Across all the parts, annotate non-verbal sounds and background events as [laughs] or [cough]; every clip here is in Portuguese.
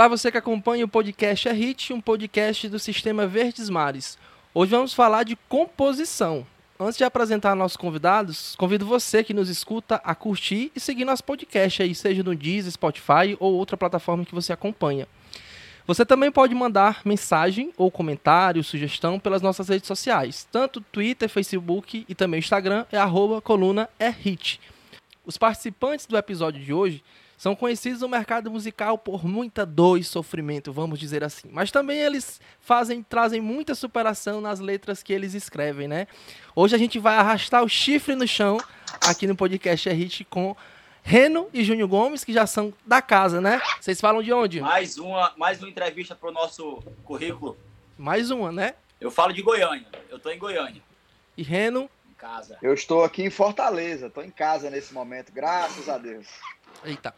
Olá, você que acompanha o podcast É Hit, um podcast do Sistema Verdes Mares. Hoje vamos falar de composição. Antes de apresentar nossos convidados, convido você que nos escuta a curtir e seguir nosso podcast aí, seja no Deezer, Spotify ou outra plataforma que você acompanha. Você também pode mandar mensagem ou comentário, sugestão pelas nossas redes sociais, tanto Twitter, Facebook e também Instagram, é arroba coluna é hit. Os participantes do episódio de hoje são conhecidos no mercado musical por muita dor e sofrimento, vamos dizer assim. Mas também eles fazem, trazem muita superação nas letras que eles escrevem, né? Hoje a gente vai arrastar o chifre no chão aqui no podcast é Hit com Reno e Júnior Gomes, que já são da casa, né? Vocês falam de onde? Mais uma, mais uma entrevista para o nosso currículo. Mais uma, né? Eu falo de Goiânia. Eu tô em Goiânia. E Reno? Em casa. Eu estou aqui em Fortaleza. Estou em casa nesse momento, graças a Deus. Eita.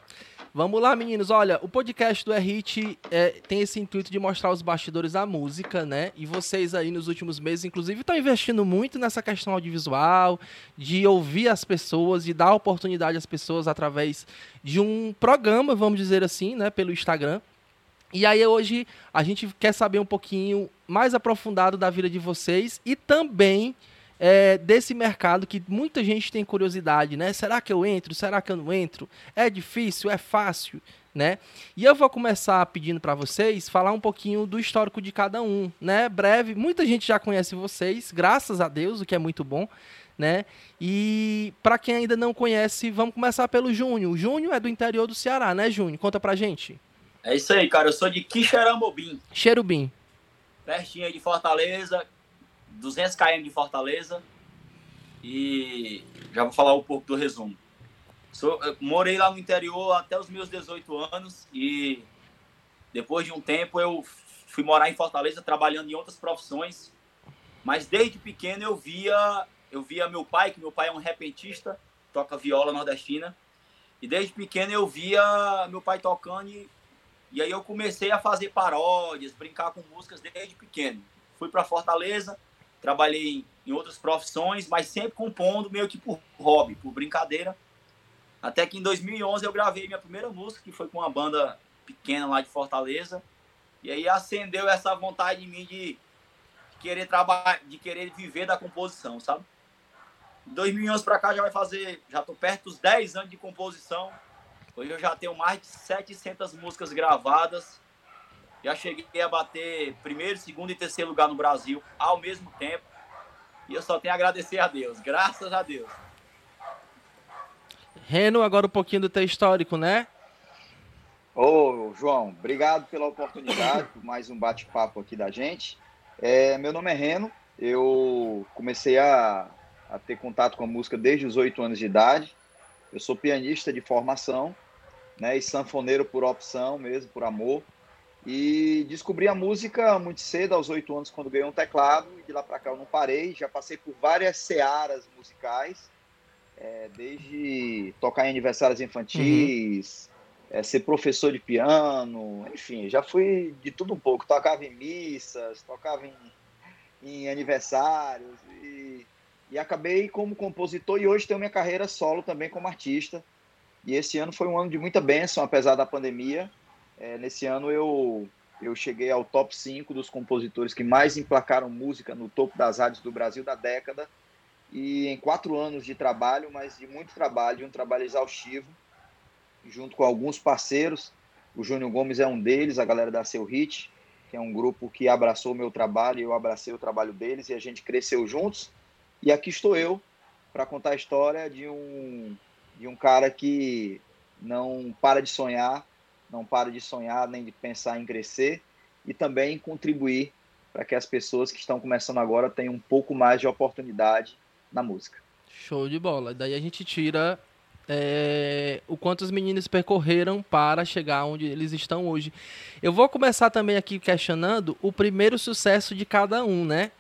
Vamos lá, meninos. Olha, o podcast do R-Hit é, tem esse intuito de mostrar os bastidores da música, né? E vocês aí nos últimos meses, inclusive, estão investindo muito nessa questão audiovisual, de ouvir as pessoas, de dar oportunidade às pessoas através de um programa, vamos dizer assim, né? Pelo Instagram. E aí hoje a gente quer saber um pouquinho mais aprofundado da vida de vocês e também é, desse mercado que muita gente tem curiosidade, né? Será que eu entro? Será que eu não entro? É difícil? É fácil? Né? E eu vou começar pedindo para vocês falar um pouquinho do histórico de cada um, né? Breve, muita gente já conhece vocês, graças a Deus, o que é muito bom, né? E para quem ainda não conhece, vamos começar pelo Júnior. O Júnior é do interior do Ceará, né, Júnior? Conta pra gente. É isso aí, cara. Eu sou de Quixeramobim. Cherubim. Pertinho aí de Fortaleza, 200 km de Fortaleza e já vou falar um pouco do resumo. Sou, morei lá no interior até os meus 18 anos e depois de um tempo eu fui morar em Fortaleza trabalhando em outras profissões, mas desde pequeno eu via eu via meu pai, que meu pai é um repentista, toca viola nordestina, e desde pequeno eu via meu pai tocando e, e aí eu comecei a fazer paródias, brincar com músicas desde pequeno. Fui para Fortaleza, trabalhei em outras profissões, mas sempre compondo meio que por hobby, por brincadeira. Até que em 2011 eu gravei minha primeira música, que foi com uma banda pequena lá de Fortaleza. E aí acendeu essa vontade em mim de querer trabalhar, de querer viver da composição, sabe? De 2011 para cá já vai fazer, já tô perto dos 10 anos de composição. Hoje eu já tenho mais de 700 músicas gravadas já cheguei a bater primeiro, segundo e terceiro lugar no Brasil ao mesmo tempo. E eu só tenho a agradecer a Deus, graças a Deus. Reno, agora um pouquinho do teu histórico, né? Ô, João, obrigado pela oportunidade, por mais um bate-papo aqui da gente. É, meu nome é Reno, eu comecei a, a ter contato com a música desde os oito anos de idade. Eu sou pianista de formação, né, e sanfoneiro por opção mesmo, por amor. E descobri a música muito cedo, aos oito anos, quando ganhei um teclado, e de lá para cá eu não parei. Já passei por várias searas musicais, é, desde tocar em aniversários infantis, uhum. é, ser professor de piano, enfim, já fui de tudo um pouco. Tocava em missas, tocava em, em aniversários, e, e acabei como compositor, e hoje tenho minha carreira solo também como artista. E esse ano foi um ano de muita bênção, apesar da pandemia é, nesse ano eu, eu cheguei ao top 5 dos compositores que mais emplacaram música no topo das rádios do Brasil da década. E em quatro anos de trabalho, mas de muito trabalho, de um trabalho exaustivo, junto com alguns parceiros. O Júnior Gomes é um deles, a galera da Seu Hit, que é um grupo que abraçou o meu trabalho eu abracei o trabalho deles e a gente cresceu juntos. E aqui estou eu para contar a história de um, de um cara que não para de sonhar, não para de sonhar nem de pensar em crescer e também contribuir para que as pessoas que estão começando agora tenham um pouco mais de oportunidade na música. Show de bola. Daí a gente tira é, o quanto os meninos percorreram para chegar onde eles estão hoje. Eu vou começar também aqui questionando o primeiro sucesso de cada um, né?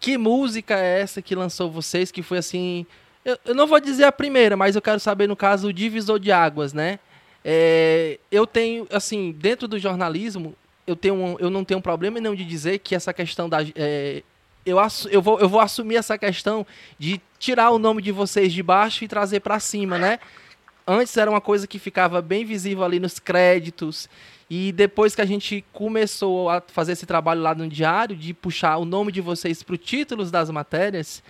Que música é essa que lançou vocês, que foi assim... Eu, eu não vou dizer a primeira, mas eu quero saber, no caso, o divisor de águas, né? É, eu tenho, assim, dentro do jornalismo, eu, tenho um, eu não tenho problema não de dizer que essa questão da. É, eu, eu, vou, eu vou assumir essa questão de tirar o nome de vocês de baixo e trazer para cima, né? antes era uma coisa que ficava bem visível ali nos créditos. E depois que a gente começou a fazer esse trabalho lá no diário, de puxar o nome de vocês para os títulos das matérias,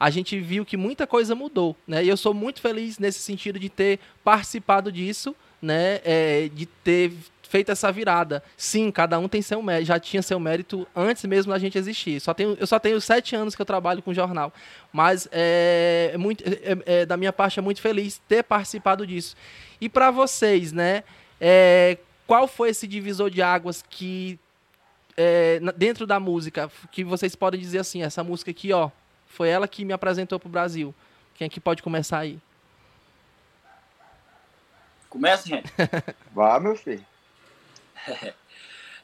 a gente viu que muita coisa mudou, né? E eu sou muito feliz nesse sentido de ter participado disso, né? É, de ter feito essa virada. Sim, cada um tem seu mérito, já tinha seu mérito antes mesmo da gente existir. Só tenho, eu só tenho sete anos que eu trabalho com jornal, mas é, é muito, é, é, da minha parte é muito feliz ter participado disso. E para vocês, né? É, qual foi esse divisor de águas que é, dentro da música que vocês podem dizer assim, essa música aqui, ó, foi ela que me apresentou para o Brasil. Quem é que pode começar aí? Começa, gente. [laughs] Vá, meu filho.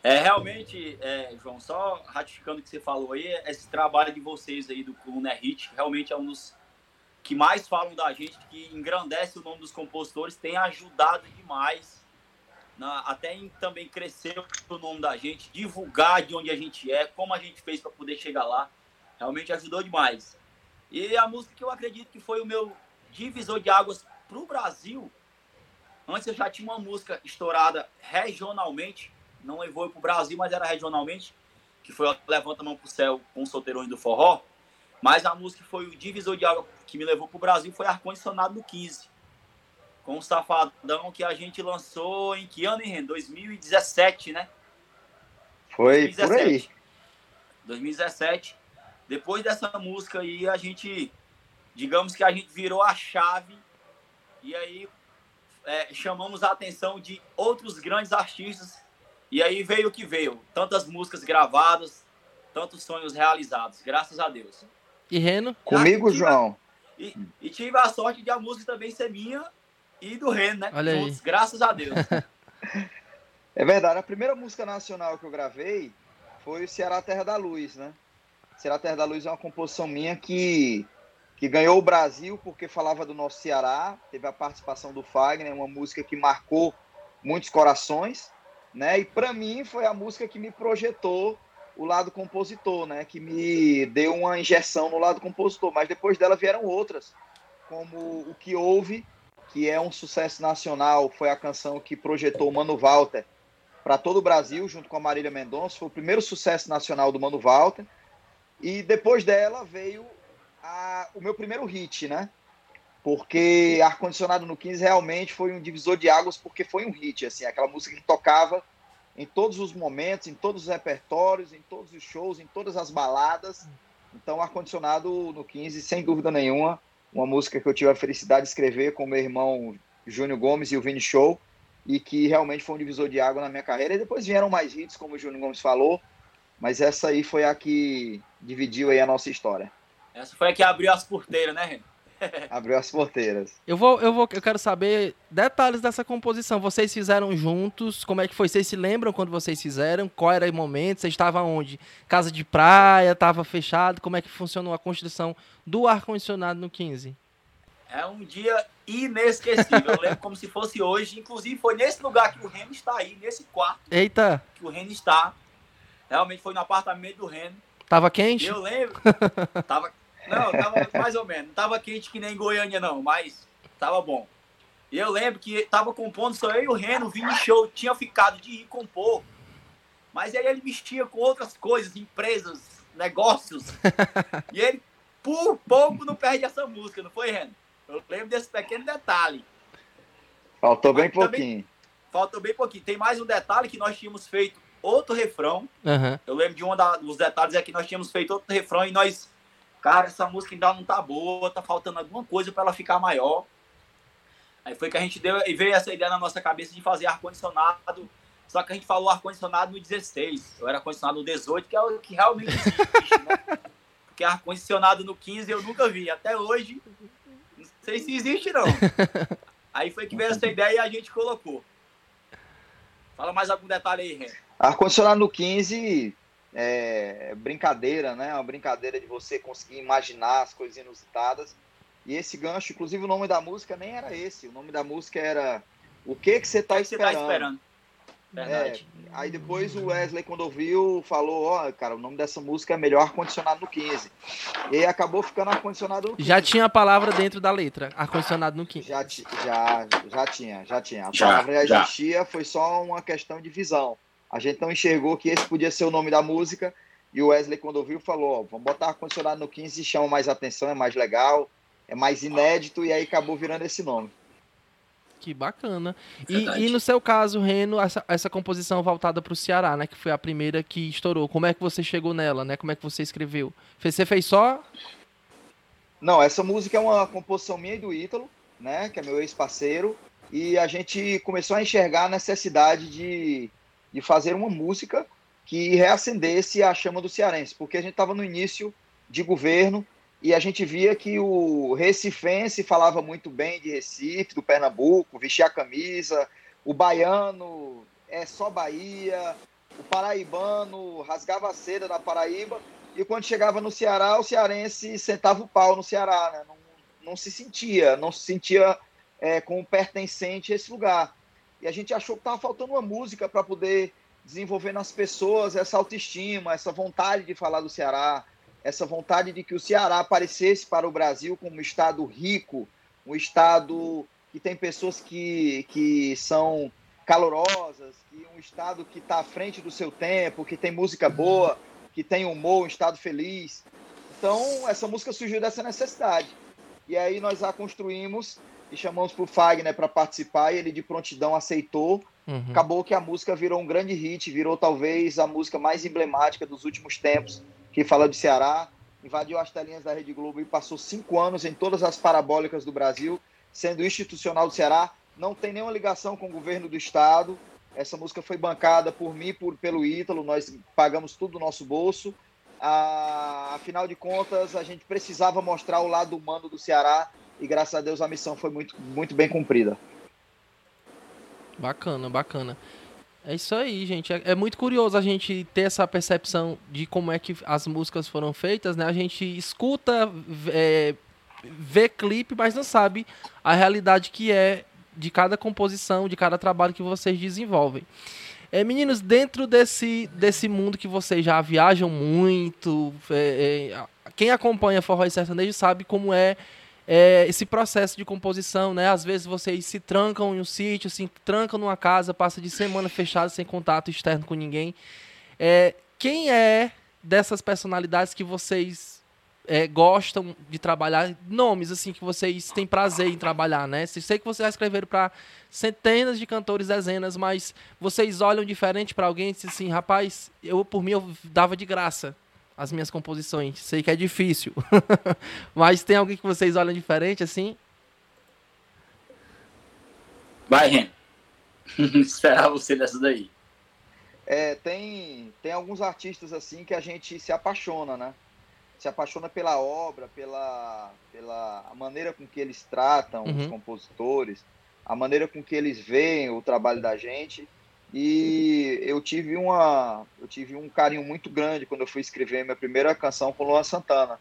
É, realmente, é, João, só ratificando o que você falou aí, esse trabalho de vocês aí do Coluna Hit, realmente é um dos que mais falam da gente, que engrandece o nome dos compositores, tem ajudado demais, na, até em também crescer o nome da gente, divulgar de onde a gente é, como a gente fez para poder chegar lá. Realmente ajudou demais. E a música que eu acredito que foi o meu divisor de águas para o Brasil. Antes eu já tinha uma música estourada regionalmente, não levou para o Brasil, mas era regionalmente, que foi Levanta a Mão para o Céu com o Solteirões do Forró. Mas a música que foi o divisor de água que me levou para o Brasil foi Ar-Condicionado no 15. Com o Safadão que a gente lançou em que ano, hein, 2017, né? Foi 2017. por aí. 2017. Depois dessa música aí, a gente, digamos que a gente virou a chave e aí é, chamamos a atenção de outros grandes artistas e aí veio o que veio. Tantas músicas gravadas, tantos sonhos realizados, graças a Deus. E Reno? Comigo, tive, João. E, e, tive a sorte de a música também ser minha e do Reno, né? Olha Juntos, aí. graças a Deus. [laughs] é verdade, a primeira música nacional que eu gravei foi o Ceará Terra da Luz, né? Será Terra da Luz é uma composição minha que, que ganhou o Brasil porque falava do nosso Ceará, teve a participação do Fagner, uma música que marcou muitos corações, né? E para mim foi a música que me projetou o lado compositor, né? Que me deu uma injeção no lado compositor, mas depois dela vieram outras, como o que houve, que é um sucesso nacional, foi a canção que projetou o Mano Walter para todo o Brasil, junto com a Marília Mendonça, foi o primeiro sucesso nacional do Mano Walter. E depois dela veio a, o meu primeiro hit, né? Porque Ar-Condicionado no 15 realmente foi um divisor de águas, porque foi um hit, assim, aquela música que tocava em todos os momentos, em todos os repertórios, em todos os shows, em todas as baladas. Então, Ar-Condicionado no 15, sem dúvida nenhuma, uma música que eu tive a felicidade de escrever com meu irmão Júnior Gomes e o Vini Show, e que realmente foi um divisor de água na minha carreira. E depois vieram mais hits, como o Júnior Gomes falou, mas essa aí foi a que dividiu aí a nossa história. Essa foi a que abriu as porteiras, né, Renan? [laughs] abriu as porteiras. Eu vou, eu vou, eu quero saber detalhes dessa composição. Vocês fizeram juntos? Como é que foi? Vocês se lembram quando vocês fizeram? Qual era o momento? Vocês estavam onde? Casa de praia? Estava fechado? Como é que funcionou a construção do ar condicionado no 15? É um dia inesquecível. Eu lembro como se fosse hoje. Inclusive foi nesse lugar que o Reno está aí, nesse quarto. Eita. Que o Reno está. Realmente foi no apartamento do Reno. Tava quente? Eu lembro. [laughs] tava, não, tava mais ou menos. Não tava quente que nem Goiânia, não, mas tava bom. E eu lembro que tava compondo só eu e o Reno, o Vini Show tinha ficado de ir compor. Mas aí ele mexia com outras coisas, empresas, negócios. [laughs] e ele, por pouco, não perde essa música, não foi, Reno? Eu lembro desse pequeno detalhe. Faltou bem pouquinho. faltou bem pouquinho. Tem mais um detalhe que nós tínhamos feito outro refrão. Uhum. Eu lembro de um dos detalhes é que nós tínhamos feito outro refrão e nós, cara, essa música ainda não tá boa, tá faltando alguma coisa para ela ficar maior. Aí foi que a gente deu e veio essa ideia na nossa cabeça de fazer ar-condicionado. Só que a gente falou ar-condicionado no 16. Eu era condicionado no 18, que é o que realmente existe, né? [laughs] Porque ar-condicionado no 15 eu nunca vi. Até hoje, não sei se existe, não. [laughs] Aí foi que veio essa ideia e a gente colocou. Fala mais algum detalhe aí, Ren. Ar-condicionado no 15 é brincadeira, né? Uma brincadeira de você conseguir imaginar as coisas inusitadas. E esse gancho, inclusive o nome da música nem era esse. O nome da música era O que que você está esperando? Você tá esperando? Verdade. É, aí depois o Wesley, quando ouviu, falou: Ó, oh, cara, o nome dessa música é Melhor Ar-Condicionado no 15. E acabou ficando Ar-Condicionado no 15. Já tinha a palavra dentro da letra, Ar-Condicionado no 15. Já, já, já tinha, já tinha. A já, palavra já existia, foi só uma questão de visão. A gente não enxergou que esse podia ser o nome da música. E o Wesley, quando ouviu, falou: ó, vamos botar ar-condicionado no 15 chama mais atenção, é mais legal, é mais inédito, e aí acabou virando esse nome. Que bacana. E, e, no seu caso, Reno, essa, essa composição voltada para o Ceará, né? Que foi a primeira que estourou. Como é que você chegou nela, né? Como é que você escreveu? Você fez só? Não, essa música é uma composição minha e do Ítalo, né? Que é meu ex-parceiro. E a gente começou a enxergar a necessidade de, de fazer uma música que reacendesse a chama do cearense, porque a gente estava no início de governo e a gente via que o recifense falava muito bem de Recife, do Pernambuco, vestia a camisa, o baiano é só Bahia, o paraibano rasgava a seda da Paraíba, e quando chegava no Ceará, o cearense sentava o pau no Ceará, né? não, não se sentia, não se sentia é, como pertencente a esse lugar. E a gente achou que estava faltando uma música para poder desenvolver nas pessoas essa autoestima, essa vontade de falar do Ceará, essa vontade de que o Ceará aparecesse para o Brasil como um estado rico, um estado que tem pessoas que, que são calorosas, que um estado que está à frente do seu tempo, que tem música boa, que tem humor, um estado feliz. Então, essa música surgiu dessa necessidade. E aí nós a construímos e chamamos para o Fagner para participar e ele de prontidão aceitou. Uhum. Acabou que a música virou um grande hit, virou talvez a música mais emblemática dos últimos tempos, que fala de Ceará. Invadiu as telinhas da Rede Globo e passou cinco anos em todas as parabólicas do Brasil, sendo institucional do Ceará. Não tem nenhuma ligação com o governo do estado. Essa música foi bancada por mim, por, pelo Ítalo, nós pagamos tudo do nosso bolso. Ah, afinal de contas, a gente precisava mostrar o lado humano do Ceará e graças a Deus a missão foi muito, muito bem cumprida. Bacana, bacana. É isso aí, gente. É, é, muito curioso a gente ter essa percepção de como é que as músicas foram feitas, né? A gente escuta, é, vê clipe, mas não sabe a realidade que é de cada composição, de cada trabalho que vocês desenvolvem. É, meninos, dentro desse, desse mundo que vocês já viajam muito, é, é, quem acompanha Forró e Sertanejo sabe como é é, esse processo de composição, né? Às vezes vocês se trancam em um sítio, se trancam numa casa, passa de semana fechada sem contato externo com ninguém. É, quem é dessas personalidades que vocês é, gostam de trabalhar? Nomes, assim, que vocês têm prazer em trabalhar, né? Sei que vocês já escreveram para centenas de cantores, dezenas, mas vocês olham diferente para alguém e dizem assim, rapaz, eu por mim eu dava de graça as minhas composições. Sei que é difícil. [laughs] Mas tem alguém que vocês olham diferente assim? Vai, Ren. [laughs] Esperar você dessa daí. É, tem, tem alguns artistas assim que a gente se apaixona, né? Se apaixona pela obra, pela, pela maneira com que eles tratam uhum. os compositores, a maneira com que eles veem o trabalho da gente. E eu tive uma, eu tive um carinho muito grande quando eu fui escrever minha primeira canção com Luan Santana.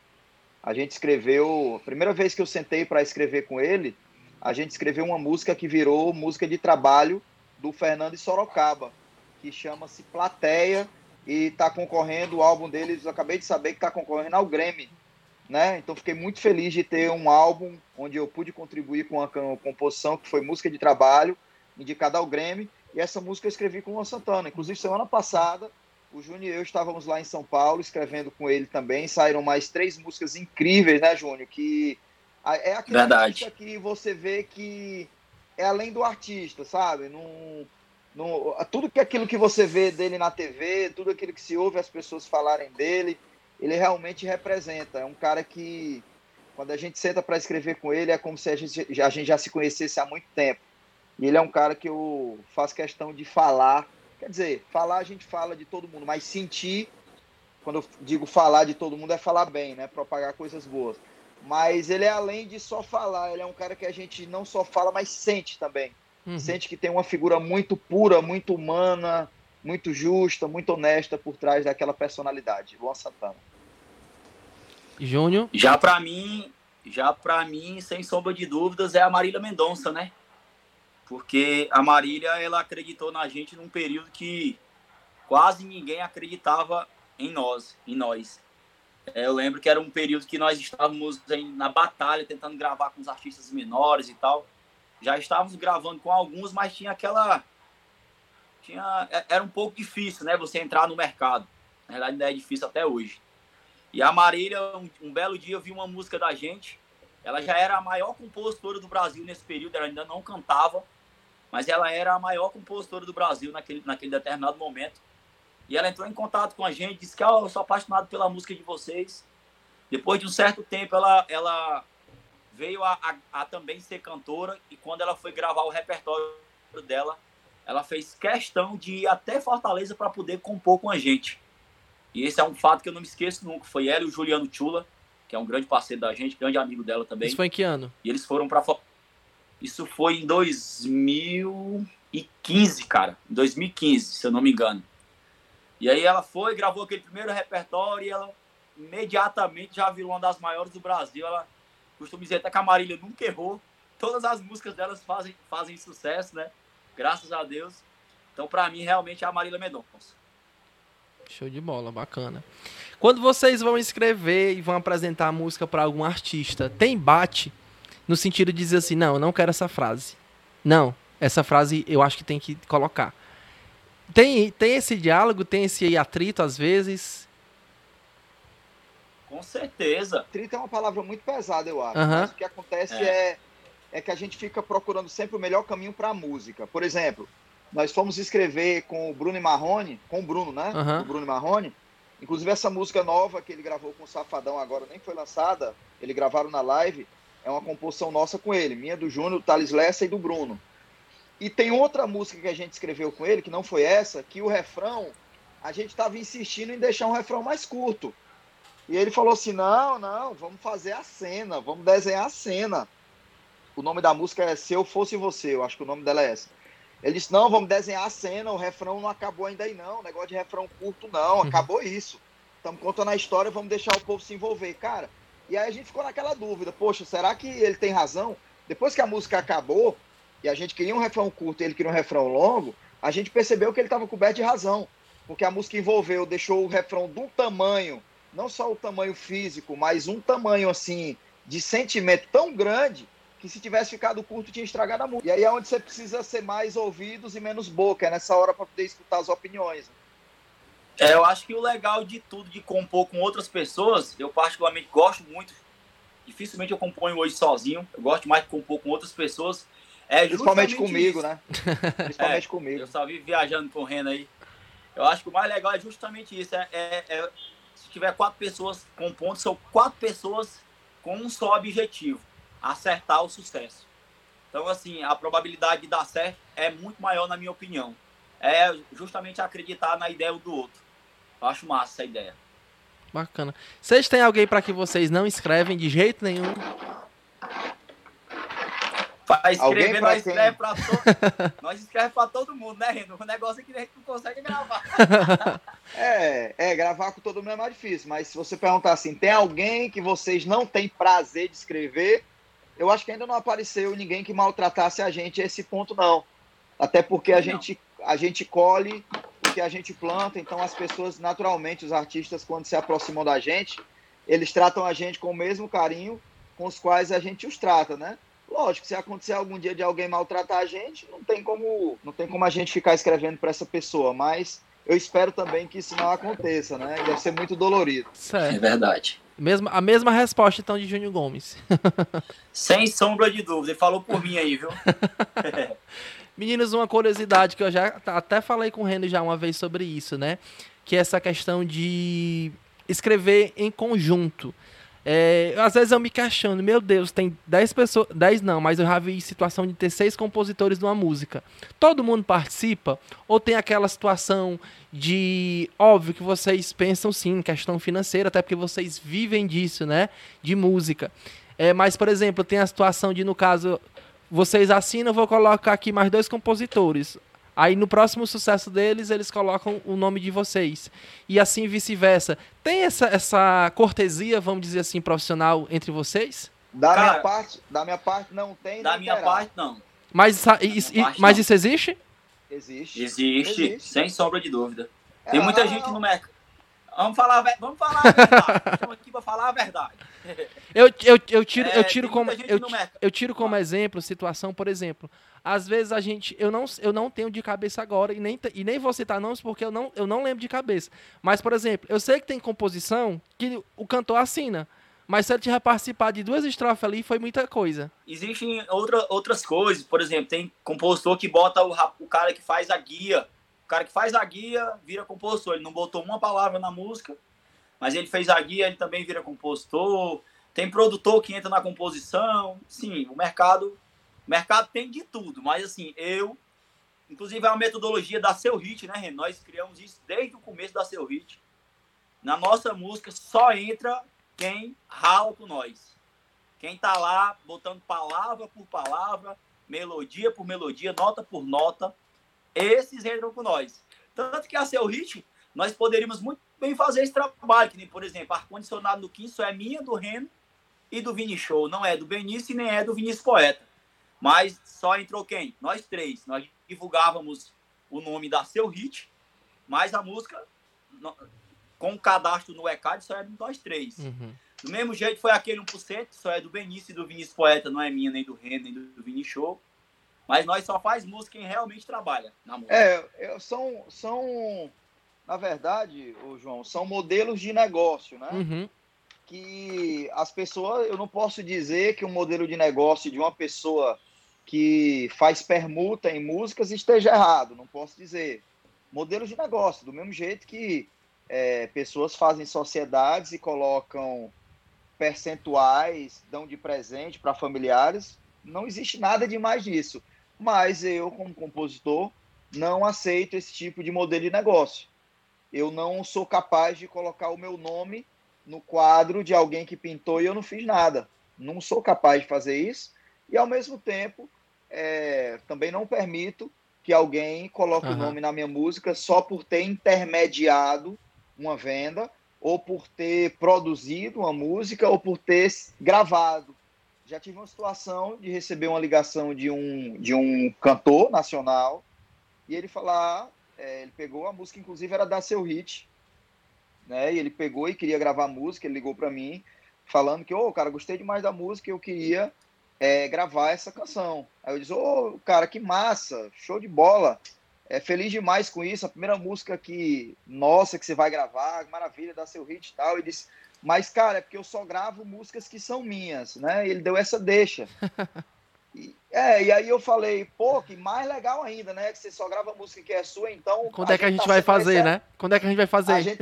A gente escreveu, a primeira vez que eu sentei para escrever com ele, a gente escreveu uma música que virou música de trabalho do Fernando Sorocaba, que chama-se Plateia e está concorrendo o álbum deles. Eu acabei de saber que está concorrendo ao Grammy, né? Então fiquei muito feliz de ter um álbum onde eu pude contribuir com a composição que foi música de trabalho indicada ao Grammy e essa música eu escrevi com o Luan Santana. Inclusive, semana passada, o Júnior e eu estávamos lá em São Paulo escrevendo com ele também. Saíram mais três músicas incríveis, né, Júnior? Que é aquela Verdade. música que você vê que é além do artista, sabe? Não, não, tudo que aquilo que você vê dele na TV, tudo aquilo que se ouve as pessoas falarem dele, ele realmente representa. É um cara que, quando a gente senta para escrever com ele, é como se a gente, a gente já se conhecesse há muito tempo. E ele é um cara que eu faço questão de falar. Quer dizer, falar a gente fala de todo mundo, mas sentir, quando eu digo falar de todo mundo, é falar bem, né? Propagar coisas boas. Mas ele é além de só falar, ele é um cara que a gente não só fala, mas sente também. Uhum. Sente que tem uma figura muito pura, muito humana, muito justa, muito honesta por trás daquela personalidade. Luan Santana. Júnior? Já para mim, já para mim, sem sombra de dúvidas, é a Marília Mendonça, né? Porque a Marília ela acreditou na gente num período que quase ninguém acreditava em nós, em nós. É, eu lembro que era um período que nós estávamos em, na batalha tentando gravar com os artistas menores e tal. Já estávamos gravando com alguns, mas tinha aquela tinha é, era um pouco difícil, né, você entrar no mercado. Na verdade ainda é difícil até hoje. E a Marília, um, um belo dia eu vi uma música da gente. Ela já era a maior compositora do Brasil nesse período, ela ainda não cantava, mas ela era a maior compositora do Brasil naquele, naquele determinado momento. E ela entrou em contato com a gente, disse que oh, eu sou apaixonado pela música de vocês. Depois de um certo tempo, ela, ela veio a, a, a também ser cantora e quando ela foi gravar o repertório dela, ela fez questão de ir até Fortaleza para poder compor com a gente. E esse é um fato que eu não me esqueço nunca. Foi ela e o Juliano Chula, que é um grande parceiro da gente, grande amigo dela também. Isso foi em que ano? E eles foram para Isso foi em 2015, cara. Em 2015, se eu não me engano. E aí ela foi, gravou aquele primeiro repertório e ela imediatamente já virou uma das maiores do Brasil. Ela costuma dizer até que a Marília nunca errou. Todas as músicas delas fazem, fazem sucesso, né? Graças a Deus. Então, para mim, realmente é a Marília Mendonça. Show de bola, bacana. Quando vocês vão escrever e vão apresentar a música para algum artista, tem bate no sentido de dizer assim: não, eu não quero essa frase. Não, essa frase eu acho que tem que colocar. Tem, tem esse diálogo, tem esse atrito às vezes? Com certeza. Atrito é uma palavra muito pesada, eu acho. Uhum. Mas o que acontece é. é. É, que a gente fica procurando sempre o melhor caminho para a música. Por exemplo, nós fomos escrever com o Bruno Marrone, com o Bruno, né? Uhum. O Bruno Marrone. Inclusive essa música nova que ele gravou com o Safadão agora nem foi lançada, ele gravaram na live, é uma composição nossa com ele, minha do Júnior, Thales Lessa e do Bruno. E tem outra música que a gente escreveu com ele, que não foi essa, que o refrão, a gente estava insistindo em deixar um refrão mais curto. E ele falou assim: não, não, vamos fazer a cena, vamos desenhar a cena. O nome da música é Se Eu Fosse Você, eu acho que o nome dela é essa. Ele disse: não, vamos desenhar a cena, o refrão não acabou ainda aí, não. O negócio de refrão curto, não, uhum. acabou isso. Estamos contando a história, vamos deixar o povo se envolver. Cara, e aí a gente ficou naquela dúvida: poxa, será que ele tem razão? Depois que a música acabou, e a gente queria um refrão curto e ele queria um refrão longo, a gente percebeu que ele estava coberto de razão. Porque a música envolveu, deixou o refrão de um tamanho, não só o tamanho físico, mas um tamanho assim, de sentimento tão grande que se tivesse ficado curto tinha estragado a música. E aí é onde você precisa ser mais ouvidos e menos boca, é nessa hora para poder escutar as opiniões. É, eu acho que o legal de tudo de compor com outras pessoas, eu particularmente gosto muito. Dificilmente eu componho hoje sozinho. Eu gosto mais de compor com outras pessoas, é Principalmente comigo, isso. né? [laughs] Principalmente é, comigo. Eu só vi viajando com o Renan aí. Eu acho que o mais legal é justamente isso. É, é, é, se tiver quatro pessoas compondo, são quatro pessoas com um só objetivo: acertar o sucesso. Então, assim, a probabilidade de dar certo é muito maior, na minha opinião. É justamente acreditar na ideia do outro. Eu acho massa essa ideia. Bacana. Vocês têm alguém para que vocês não escrevem de jeito nenhum? Para escrever, nós quem? escreve para todo, [laughs] nós escreve para todo mundo, né, Reno? O negócio é que a gente não consegue gravar. [laughs] é, é, gravar com todo mundo é mais difícil, mas se você perguntar assim, tem alguém que vocês não têm prazer de escrever? Eu acho que ainda não apareceu ninguém que maltratasse a gente a esse ponto, não. Até porque a, gente, a gente colhe que a gente planta, então as pessoas, naturalmente, os artistas, quando se aproximam da gente, eles tratam a gente com o mesmo carinho com os quais a gente os trata, né? Lógico, se acontecer algum dia de alguém maltratar a gente, não tem como, não tem como a gente ficar escrevendo para essa pessoa, mas eu espero também que isso não aconteça, né? Deve ser muito dolorido. Certo. É verdade. Mesma, a mesma resposta então de Júnior Gomes. Sem sombra de dúvida, ele falou por mim aí, viu? [laughs] Meninos, uma curiosidade que eu já até falei com o Reno já uma vez sobre isso, né? Que é essa questão de escrever em conjunto. É, às vezes eu me questiono, meu Deus, tem 10 pessoas, 10 não, mas eu já vi situação de ter seis compositores de uma música. Todo mundo participa? Ou tem aquela situação de, óbvio que vocês pensam sim, questão financeira, até porque vocês vivem disso, né? De música. É, mas, por exemplo, tem a situação de, no caso, vocês assinam, eu vou colocar aqui mais dois compositores. Aí no próximo sucesso deles, eles colocam o nome de vocês. E assim vice-versa. Tem essa, essa cortesia, vamos dizer assim, profissional entre vocês? Da Cara, minha parte, da minha parte não tem. Da minha terá. parte não. Mas, isso, mas isso existe? Existe. existe? Existe, sem sombra de dúvida. Tem muita ah, gente no mercado. Vamos falar, vamos falar a verdade. Estamos aqui para falar a verdade. Eu, eu, eu tiro, é, eu tiro como, eu, eu tiro como exemplo, situação, por exemplo. Às vezes a gente, eu não, eu não tenho de cabeça agora e nem, e nem vou citar nomes porque eu não, eu não lembro de cabeça. Mas, por exemplo, eu sei que tem composição que o cantor assina. Mas se ele tiver participado de duas estrofes ali, foi muita coisa. Existem outra, outras coisas. Por exemplo, tem compositor que bota o, o cara que faz a guia. O cara que faz a guia vira compositor. Ele não botou uma palavra na música, mas ele fez a guia, ele também vira compositor. Tem produtor que entra na composição. Sim, o mercado, o mercado tem de tudo. Mas assim, eu, inclusive é uma metodologia da Seu Hit, né, Renan? Nós criamos isso desde o começo da Seu Hit. Na nossa música só entra quem rala com nós. Quem tá lá botando palavra por palavra, melodia por melodia, nota por nota, esses entram com nós. Tanto que a Seu Hit, nós poderíamos muito bem fazer esse trabalho, que nem, por exemplo, ar-condicionado no Quinto é minha, do Reno e do Vini Show. Não é do Benício e nem é do Vinícius Poeta. Mas só entrou quem? Nós três. Nós divulgávamos o nome da Seu Hit, mas a música com o cadastro no ECAD só é de nós três. Uhum. Do mesmo jeito foi aquele 1%, só é do Benício e do Vinícius Poeta, não é minha, nem do Ren, nem do Vini Show. Mas nós só faz música quem realmente trabalha na música. É, são, são na verdade, o João, são modelos de negócio, né? Uhum. Que as pessoas, eu não posso dizer que um modelo de negócio de uma pessoa que faz permuta em músicas esteja errado, não posso dizer. Modelos de negócio, do mesmo jeito que é, pessoas fazem sociedades e colocam percentuais, dão de presente para familiares. Não existe nada de mais nisso. Mas eu, como compositor, não aceito esse tipo de modelo de negócio. Eu não sou capaz de colocar o meu nome no quadro de alguém que pintou e eu não fiz nada. Não sou capaz de fazer isso. E, ao mesmo tempo, é, também não permito que alguém coloque uhum. o nome na minha música só por ter intermediado uma venda, ou por ter produzido uma música, ou por ter gravado. Já tive uma situação de receber uma ligação de um, de um cantor nacional e ele falar, é, ele pegou a música, inclusive era da Seu Hit, né? E ele pegou e queria gravar a música, ele ligou para mim falando que, ô, oh, cara, gostei demais da música, eu queria é, gravar essa canção. Aí eu disse, ô, oh, cara, que massa, show de bola é, feliz demais com isso. A primeira música que, nossa, que você vai gravar, maravilha, dá seu hit e tal. E disse, mas, cara, é porque eu só gravo músicas que são minhas, né? E ele deu essa deixa. [laughs] e, é, e aí eu falei, pô, que mais legal ainda, né? Que você só grava música que é sua, então. Quando é que a gente, tá vai fazer, né? Quando é que a gente vai fazer? A gente,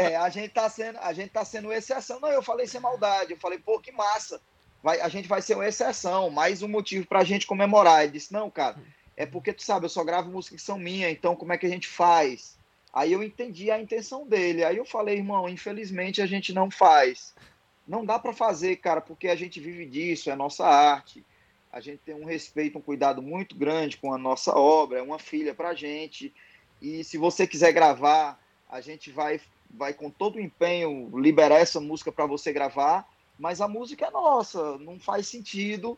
é, a gente tá sendo, a gente tá sendo exceção. Não, eu falei sem maldade. Eu falei, pô, que massa. Vai, a gente vai ser uma exceção, mais um motivo pra gente comemorar. Ele disse, não, cara é porque tu sabe, eu só gravo músicas que são minhas, então como é que a gente faz? Aí eu entendi a intenção dele. Aí eu falei, irmão, infelizmente a gente não faz. Não dá para fazer, cara, porque a gente vive disso, é nossa arte. A gente tem um respeito, um cuidado muito grande com a nossa obra, é uma filha pra gente. E se você quiser gravar, a gente vai vai com todo o empenho liberar essa música para você gravar, mas a música é nossa, não faz sentido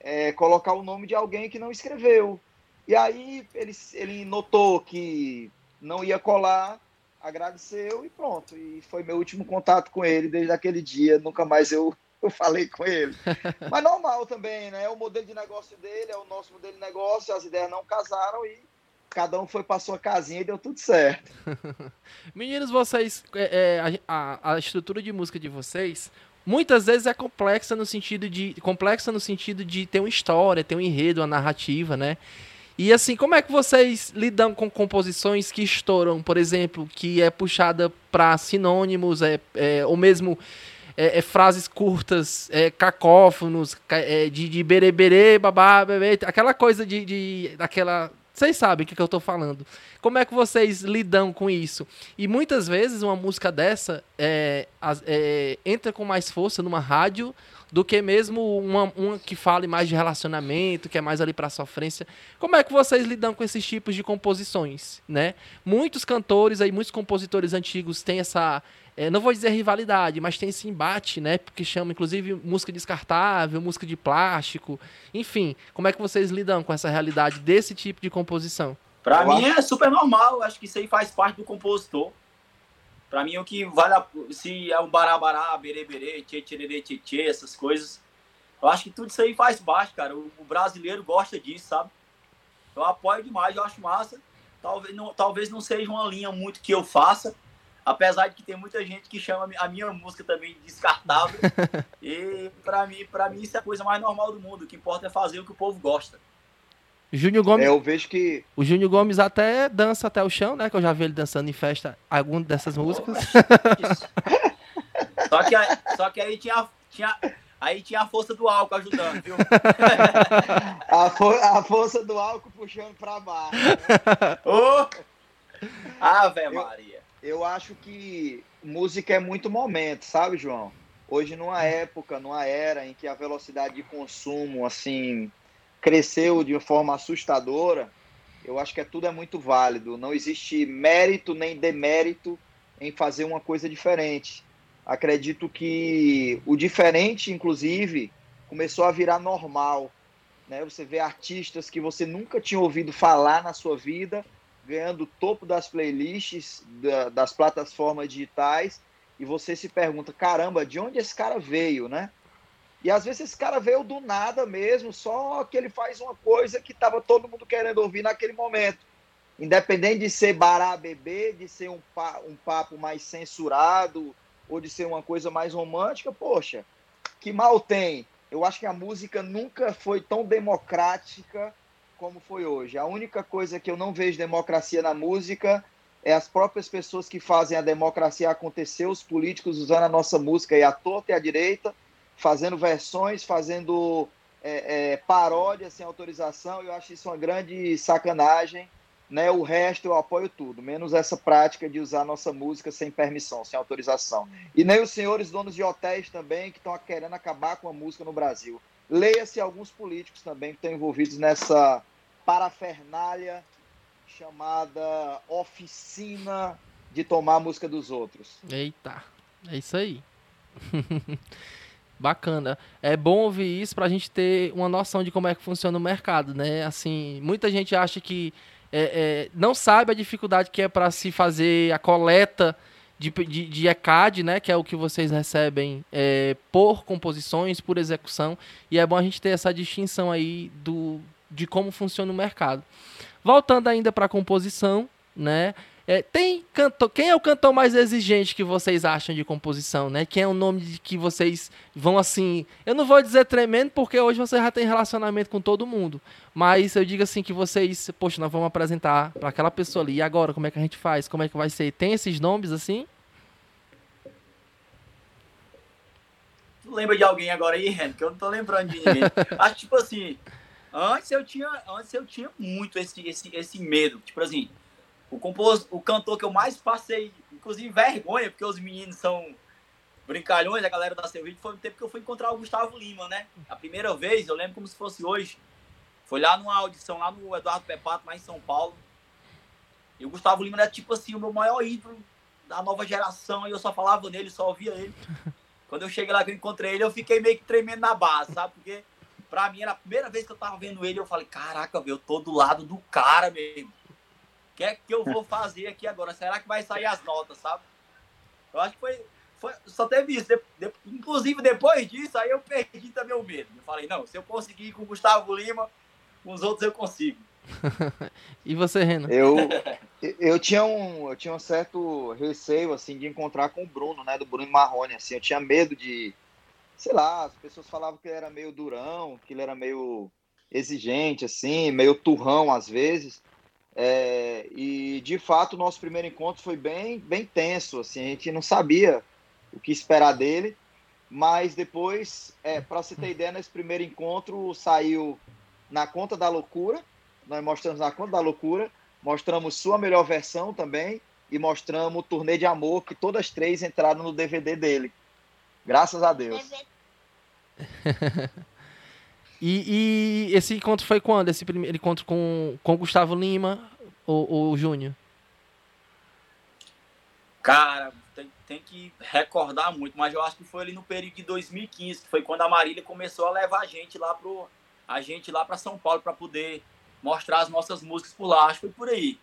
é, colocar o nome de alguém que não escreveu. E aí ele, ele notou que não ia colar, agradeceu e pronto. E foi meu último contato com ele desde aquele dia. Nunca mais eu, [laughs] eu falei com ele. [laughs] Mas normal também, né? O modelo de negócio dele é o nosso modelo de negócio, as ideias não casaram e cada um foi para sua casinha e deu tudo certo. [laughs] Meninos, vocês, é, é, a, a estrutura de música de vocês muitas vezes é complexa no sentido de complexa no sentido de ter uma história, ter um enredo, uma narrativa, né? E assim, como é que vocês lidam com composições que estouram, por exemplo, que é puxada para sinônimos, é, é, ou mesmo é, é, frases curtas, é, cacófonos, é, de, de bereberê, babá, bebê, aquela coisa de, de vocês sabem o que, que eu estou falando. Como é que vocês lidam com isso? E muitas vezes uma música dessa é, é, entra com mais força numa rádio do que mesmo uma, uma que fale mais de relacionamento, que é mais ali para sofrência. Como é que vocês lidam com esses tipos de composições, né? Muitos cantores aí, muitos compositores antigos têm essa é, não vou dizer rivalidade, mas tem esse embate, né? Porque chama, inclusive, música descartável, música de plástico. Enfim, como é que vocês lidam com essa realidade desse tipo de composição? Para mim acho... é super normal, acho que isso aí faz parte do compositor. Para mim, o que vale a... se é um barabará, berê, tchê, tchê, tchê, tchê, essas coisas, eu acho que tudo isso aí faz parte, cara. O, o brasileiro gosta disso, sabe? Eu apoio demais, eu acho massa. Talvez não, talvez não seja uma linha muito que eu faça, Apesar de que tem muita gente que chama a minha música também de descartável. [laughs] e para mim, para mim isso é a coisa mais normal do mundo. O que importa é fazer o que o povo gosta. Júnior Gomes. É, eu vejo que. O Júnior Gomes até dança até o chão, né? Que eu já vi ele dançando em festa alguma dessas músicas. só, que aí, só que aí tinha, tinha, aí tinha a força do álcool ajudando, viu? [laughs] a, for, a força do álcool puxando pra baixo. Né? Oh! Ave Maria eu acho que música é muito momento, sabe, João? Hoje, numa época, numa era em que a velocidade de consumo, assim, cresceu de forma assustadora, eu acho que é, tudo é muito válido. Não existe mérito nem demérito em fazer uma coisa diferente. Acredito que o diferente, inclusive, começou a virar normal. Né? Você vê artistas que você nunca tinha ouvido falar na sua vida, ganhando o topo das playlists da, das plataformas digitais e você se pergunta, caramba, de onde esse cara veio, né? E às vezes esse cara veio do nada mesmo, só que ele faz uma coisa que estava todo mundo querendo ouvir naquele momento. Independente de ser bará bebê, de ser um, pa, um papo mais censurado, ou de ser uma coisa mais romântica, poxa, que mal tem. Eu acho que a música nunca foi tão democrática como foi hoje. A única coisa que eu não vejo democracia na música é as próprias pessoas que fazem a democracia acontecer, os políticos usando a nossa música e a torta e a direita, fazendo versões, fazendo é, é, paródias sem autorização. Eu acho isso uma grande sacanagem. Né? O resto eu apoio tudo, menos essa prática de usar nossa música sem permissão, sem autorização. E nem os senhores donos de hotéis também que estão querendo acabar com a música no Brasil. Leia-se alguns políticos também que estão envolvidos nessa parafernália chamada oficina de tomar a música dos outros. Eita, é isso aí. [laughs] Bacana. É bom ouvir isso para a gente ter uma noção de como é que funciona o mercado, né? Assim, muita gente acha que é, é, não sabe a dificuldade que é para se fazer a coleta de, de, de, ECAD, né? Que é o que vocês recebem é, por composições, por execução. E é bom a gente ter essa distinção aí do, de como funciona o mercado. Voltando ainda para a composição, né? É, tem cantor, quem é o cantor mais exigente que vocês acham de composição, né? Quem é o nome de que vocês vão assim? Eu não vou dizer tremendo porque hoje você já tem relacionamento com todo mundo, mas eu digo assim que vocês, poxa, nós vamos apresentar para aquela pessoa ali. E agora, como é que a gente faz? Como é que vai ser? Tem esses nomes assim? Tu lembra de alguém agora aí, Ren? Que eu não tô lembrando de ninguém. [laughs] Acho tipo assim, Antes eu tinha, antes eu tinha muito esse, esse, esse medo. Tipo assim, o, compos, o cantor que eu mais passei, inclusive vergonha, porque os meninos são brincalhões, a galera da Cerveja, foi o tempo que eu fui encontrar o Gustavo Lima, né? A primeira vez, eu lembro como se fosse hoje. Foi lá numa audição, lá no Eduardo Pepato, lá em São Paulo. E o Gustavo Lima era tipo assim, o meu maior ídolo da nova geração, e eu só falava nele, só ouvia ele. [laughs] Quando eu cheguei lá que eu encontrei ele, eu fiquei meio que tremendo na base, sabe? Porque Pra mim, era a primeira vez que eu tava vendo ele, eu falei, caraca, eu tô do lado do cara mesmo. O que é que eu vou fazer aqui agora? Será que vai sair as notas, sabe? Eu acho que foi, foi só teve isso. De, de, inclusive, depois disso, aí eu perdi também o medo. Eu falei, não, se eu conseguir com o Gustavo Lima, com os outros eu consigo. [laughs] e você, Renan? Eu, [laughs] eu, tinha um, eu tinha um certo receio, assim, de encontrar com o Bruno, né, do Bruno Marrone, assim, eu tinha medo de sei lá, as pessoas falavam que ele era meio durão, que ele era meio exigente, assim, meio turrão às vezes. É, e de fato o nosso primeiro encontro foi bem, bem tenso, assim, a gente não sabia o que esperar dele, mas depois, é, para você ter ideia, nesse primeiro encontro saiu na conta da loucura, nós mostramos na conta da loucura, mostramos sua melhor versão também e mostramos o turnê de amor que todas três entraram no DVD dele. Graças a Deus. [laughs] e, e, esse encontro foi quando? Esse primeiro encontro com, com Gustavo Lima ou, ou Júnior? Cara, tem, tem que recordar muito, mas eu acho que foi ali no período de 2015, que foi quando a Marília começou a levar a gente lá pro a gente lá para São Paulo para poder mostrar as nossas músicas por lá. Acho que foi por aí.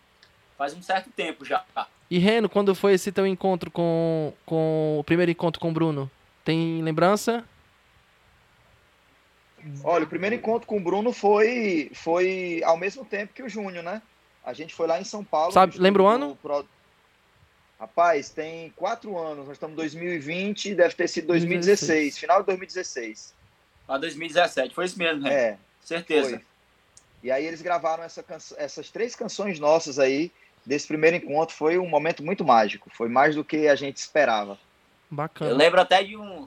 Faz um certo tempo já. E Reno, quando foi esse teu encontro com, com o primeiro encontro com o Bruno? Tem lembrança? Olha, o primeiro encontro com o Bruno foi, foi ao mesmo tempo que o Júnior, né? A gente foi lá em São Paulo. Sabe, lembra o ano? Pro... Rapaz, tem quatro anos. Nós estamos em 2020, deve ter sido 2016, 2016. final de 2016. Ah, 2017, foi isso mesmo, né? É. Certeza. Foi. E aí eles gravaram essa essas três canções nossas aí, desse primeiro encontro. Foi um momento muito mágico. Foi mais do que a gente esperava. Bacana. Eu lembro até de um.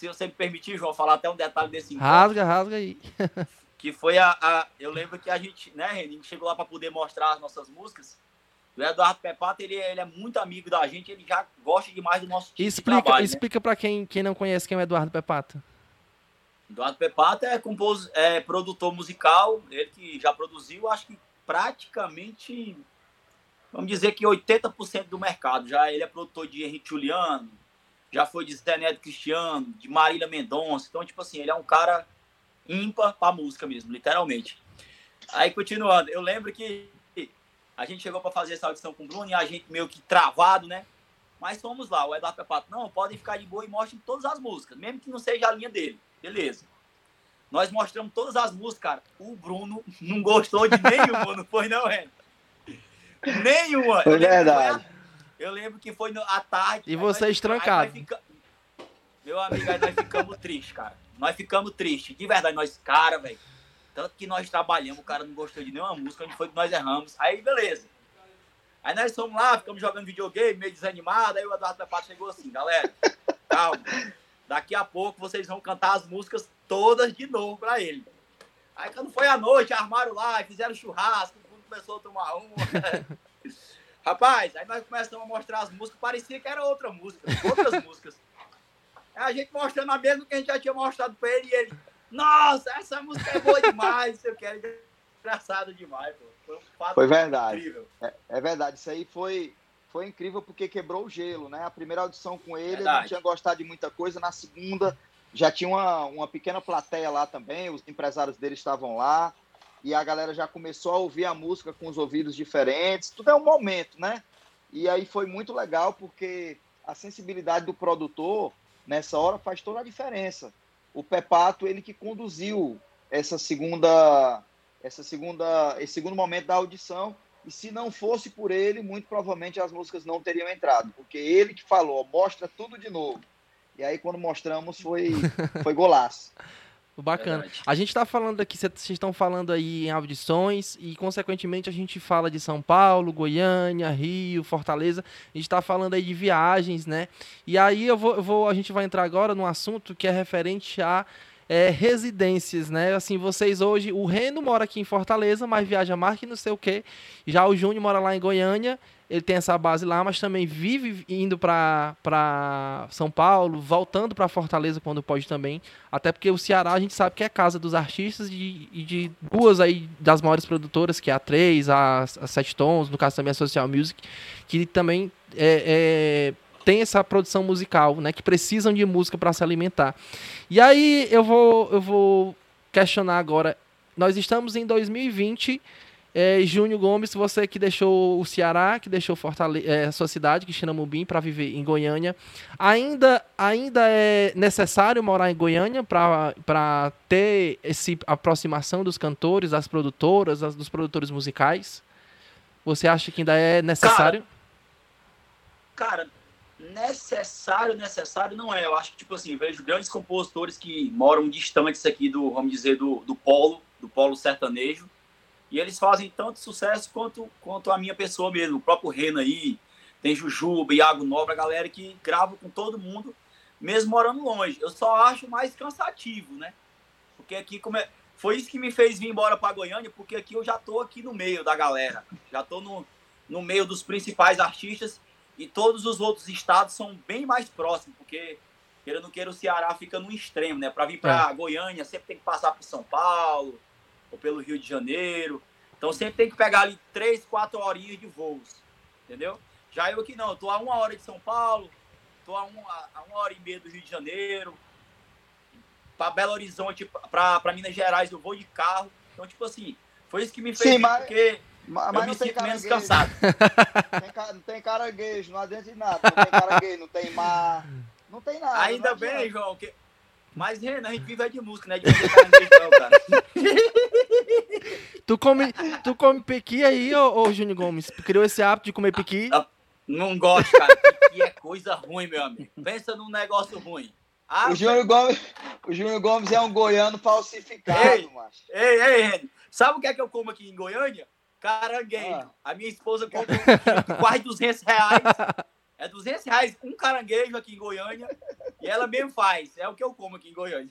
Se você me permitir, João, falar até um detalhe desse encontro. Rasga, rasga aí. [laughs] que foi a, a, Eu lembro que a gente, né, Renin, chegou lá para poder mostrar as nossas músicas. O Eduardo Pepato, ele, ele, é muito amigo da gente, ele já gosta demais do nosso tipo explica, trabalho, né? Explica né? para quem, quem não conhece quem é o Eduardo Pepato. Eduardo Pepato é, compos, é produtor musical, ele que já produziu, acho que praticamente, vamos dizer que 80% do mercado. Já ele é produtor de Henrique Juliano, já foi de Zé Neto Cristiano, de Marília Mendonça. Então, tipo assim, ele é um cara ímpar pra música mesmo, literalmente. Aí, continuando, eu lembro que a gente chegou para fazer essa audição com o Bruno e a gente meio que travado, né? Mas fomos lá, o Eduardo Pepato, não, podem ficar de boa e mostrem todas as músicas, mesmo que não seja a linha dele. Beleza. Nós mostramos todas as músicas, cara. O Bruno não gostou de nenhuma, [laughs] não foi, não, Renan? Nenhuma. Foi verdade. Eu lembro que foi à tarde. E vocês trancados. Fica... Meu amigo, aí nós ficamos tristes, cara. Nós ficamos tristes. De verdade, nós, cara, velho. Tanto que nós trabalhamos, o cara não gostou de nenhuma música, onde foi que nós erramos. Aí, beleza. Aí nós fomos lá, ficamos jogando videogame, meio desanimado. Aí o Eduardo Pepato chegou assim, galera, calma. Daqui a pouco vocês vão cantar as músicas todas de novo pra ele. Aí quando foi à noite, armaram lá, fizeram churrasco, todo mundo começou a tomar uma. [laughs] Rapaz, aí nós começamos a mostrar as músicas, parecia que era outra música, outras [laughs] músicas. Aí a gente mostrando a mesma que a gente já tinha mostrado pra ele e ele, nossa, essa música é boa demais, eu quero engraçado demais, pô. Foi um fato foi verdade. É, é, verdade, isso aí foi foi incrível porque quebrou o gelo, né? A primeira audição com ele, Verdade. ele não tinha gostado de muita coisa. Na segunda, já tinha uma, uma pequena plateia lá também, os empresários dele estavam lá, e a galera já começou a ouvir a música com os ouvidos diferentes. Tudo é um momento, né? E aí foi muito legal porque a sensibilidade do produtor nessa hora faz toda a diferença. O Pepato, ele que conduziu essa segunda essa segunda esse segundo momento da audição e se não fosse por ele, muito provavelmente as músicas não teriam entrado, porque ele que falou, mostra tudo de novo. E aí quando mostramos foi [laughs] foi golaço. Bacana. A gente está falando aqui, vocês estão falando aí em audições e, consequentemente, a gente fala de São Paulo, Goiânia, Rio, Fortaleza. A gente está falando aí de viagens, né? E aí eu vou, eu vou, a gente vai entrar agora num assunto que é referente a é, residências, né? Assim, vocês hoje, o Reno mora aqui em Fortaleza, mas viaja mais que não sei o quê. Já o Júnior mora lá em Goiânia, ele tem essa base lá, mas também vive indo para São Paulo, voltando para Fortaleza quando pode também. Até porque o Ceará a gente sabe que é casa dos artistas e de, de, duas aí das maiores produtoras, que é a 3, a, a Sete Tons, no caso também a Social Music, que também é, é tem essa produção musical, né, que precisam de música para se alimentar. E aí eu vou, eu vou questionar agora. Nós estamos em 2020. É, Júnior Gomes, você que deixou o Ceará, que deixou Fortaleza, é, sua cidade, Quixinamubim, para viver em Goiânia, ainda, ainda é necessário morar em Goiânia para ter essa aproximação dos cantores, das produtoras, das, dos produtores musicais? Você acha que ainda é necessário? Cara, cara necessário, necessário não é. Eu acho que, tipo assim, vejo grandes compositores que moram distantes aqui do, vamos dizer, do, do polo, do polo sertanejo, e eles fazem tanto sucesso quanto, quanto a minha pessoa mesmo. O próprio Rena aí, tem Jujuba, Iago Nobre, a galera que grava com todo mundo, mesmo morando longe. Eu só acho mais cansativo, né? Porque aqui, como é... foi isso que me fez vir embora para Goiânia, porque aqui eu já tô aqui no meio da galera, já tô no, no meio dos principais artistas e todos os outros estados são bem mais próximos, porque queira ou não queira, o Ceará fica no extremo, né? Para vir para É. Goiânia, sempre tem que passar por São Paulo ou pelo Rio de Janeiro. Então sempre tem que pegar ali três, quatro horinhas de voos, entendeu? Já eu aqui não, eu tô a uma hora de São Paulo, tô a uma, a uma hora e meia do Rio de Janeiro, para Belo Horizonte, para Minas Gerais eu vou de carro. Então, tipo assim, foi isso que me fez Sim, mas- porque Mas, eu me não tem sinto menos cansado. [laughs] Tem Não tem caranguejo, não adianta de nada. Não tem caranguejo, não tem mar. Não tem nada. Ainda bem. João, que... Mas, Renan, a gente vive de música, né? De caranguejo, não, cara. [laughs] Tu come, tu come pequi aí, ô, ô Júnior Gomes? Criou esse hábito de comer pequi? Ah, Não gosto, cara. Que é coisa ruim, meu amigo. Pensa num negócio ruim. Ah, O Júnior Gomes, o Júnior Gomes é um goiano falsificado, Ei. macho. Ei, ei, Renan. Sabe o que é que eu como aqui em Goiânia? Caranguejo. Ah. A minha esposa compra quase 200 reais. É 200 reais um caranguejo aqui em Goiânia. E ela mesmo faz. É o que eu como aqui em Goiânia.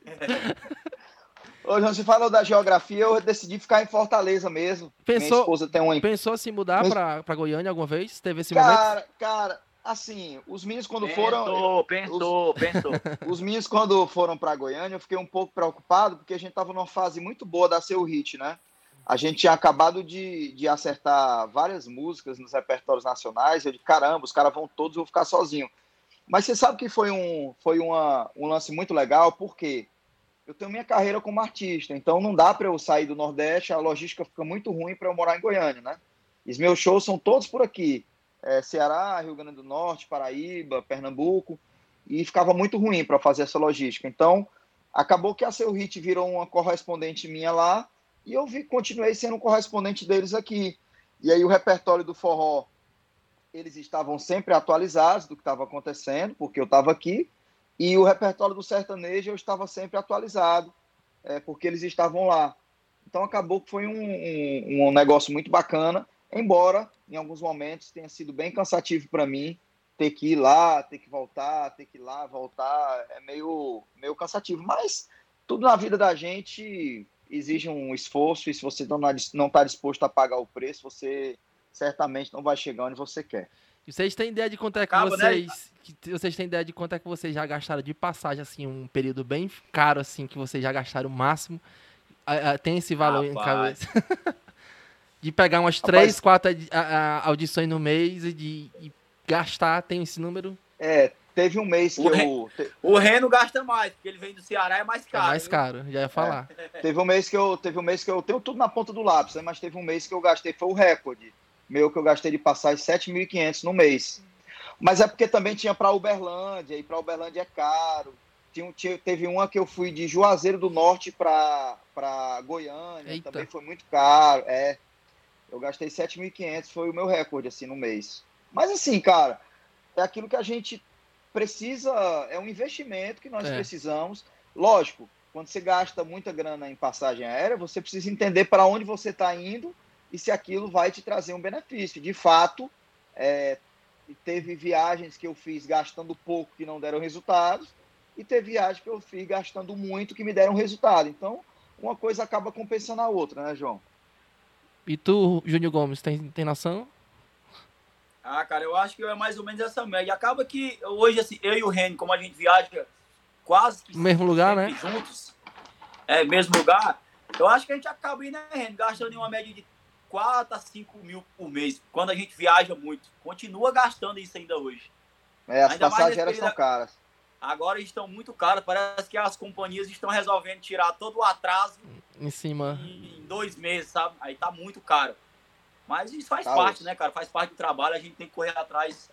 Ô, João, você falou da geografia, eu decidi ficar em Fortaleza mesmo. Minha Pensou, esposa tem um pensou se mudar Mas- pra, pra Goiânia alguma vez? Teve esse momento? Cara, cara, assim, os meninos quando foram, pensou, pensou. [laughs] os meninos quando foram para Goiânia, eu fiquei um pouco preocupado porque a gente tava numa fase muito boa da seu hit, né? A gente tinha acabado de, de acertar várias músicas nos repertórios nacionais. Eu de caramba, os caras vão todos, eu vou ficar sozinho. Mas você sabe que foi um, foi uma, um lance muito legal, porque eu tenho minha carreira como artista, então não dá para eu sair do Nordeste, a logística fica muito ruim para eu morar em Goiânia, né? Os meus shows são todos por aqui. É, Ceará, Rio Grande do Norte, Paraíba, Pernambuco, e ficava muito ruim para fazer essa logística. Então, acabou que a Seu Hit virou uma correspondente minha lá, e eu vi, continuei sendo um correspondente deles aqui. E aí o repertório do forró, eles estavam sempre atualizados do que estava acontecendo, porque eu estava aqui, e o repertório do sertanejo eu estava sempre atualizado, é, porque eles estavam lá. Então acabou que foi um, um, um negócio muito bacana, embora em alguns momentos tenha sido bem cansativo para mim ter que ir lá, ter que voltar, ter que ir lá, voltar, é meio, meio cansativo. Mas tudo na vida da gente exige um esforço e se você não está disposto a pagar o preço, você certamente não vai chegar onde você quer. E vocês têm ideia de quanto é que Acaba, né? vocês. Que vocês têm ideia de quanto é que vocês já gastaram de passagem, assim, um período bem caro, assim, que vocês já gastaram o máximo? Tem esse valor em Rapaz. cabeça? [laughs] de pegar umas Rapaz. três, quatro adi- a- a- audições no mês e de e gastar, tem esse número? É, teve um mês que O eu. te- O Reno gasta mais, porque ele vem do Ceará, é mais É caro. mais viu? caro, já ia falar. Teve um mês que eu. Teve um mês que eu tenho tudo na ponta do lápis, né? mas teve um mês que eu gastei, foi o recorde. Meu que eu gastei de passagem 7.500 no mês. Mas é porque também tinha para Uberlândia, e para Uberlândia é caro. Tinha, tinha- teve uma que eu fui de Juazeiro do Norte para Goiânia, Eita. também foi muito caro. É, eu gastei 7.500, foi o meu recorde assim no mês. Mas assim, cara, é aquilo que a gente precisa, é um investimento que nós É. precisamos. Lógico, quando você gasta muita grana em passagem aérea, você precisa entender para onde você está indo e se aquilo vai te trazer um benefício. De fato, é, teve viagens que eu fiz gastando pouco que não deram resultados, e teve viagens que eu fiz gastando muito que me deram resultado. Então, uma coisa acaba compensando a outra, né, João? E tu, Júnior Gomes, tem, tem noção? Ah, cara, eu acho que é mais ou menos essa média. Acaba que hoje, assim, eu e o Reno, como a gente viaja quase que No mesmo lugar, né? juntos, é, mesmo lugar, eu acho que a gente acaba indo, né, Reno, gastando em uma média de 4 a 5 mil por mês, quando a gente viaja muito. Continua gastando isso ainda hoje. É, as Ainda passagens são caras. Agora estão muito caras, parece que as companhias estão resolvendo tirar todo o atraso Em cima. em dois meses, sabe? Aí tá muito caro. Mas isso faz Tá parte, né, cara? Faz parte do trabalho, a gente tem que correr atrás,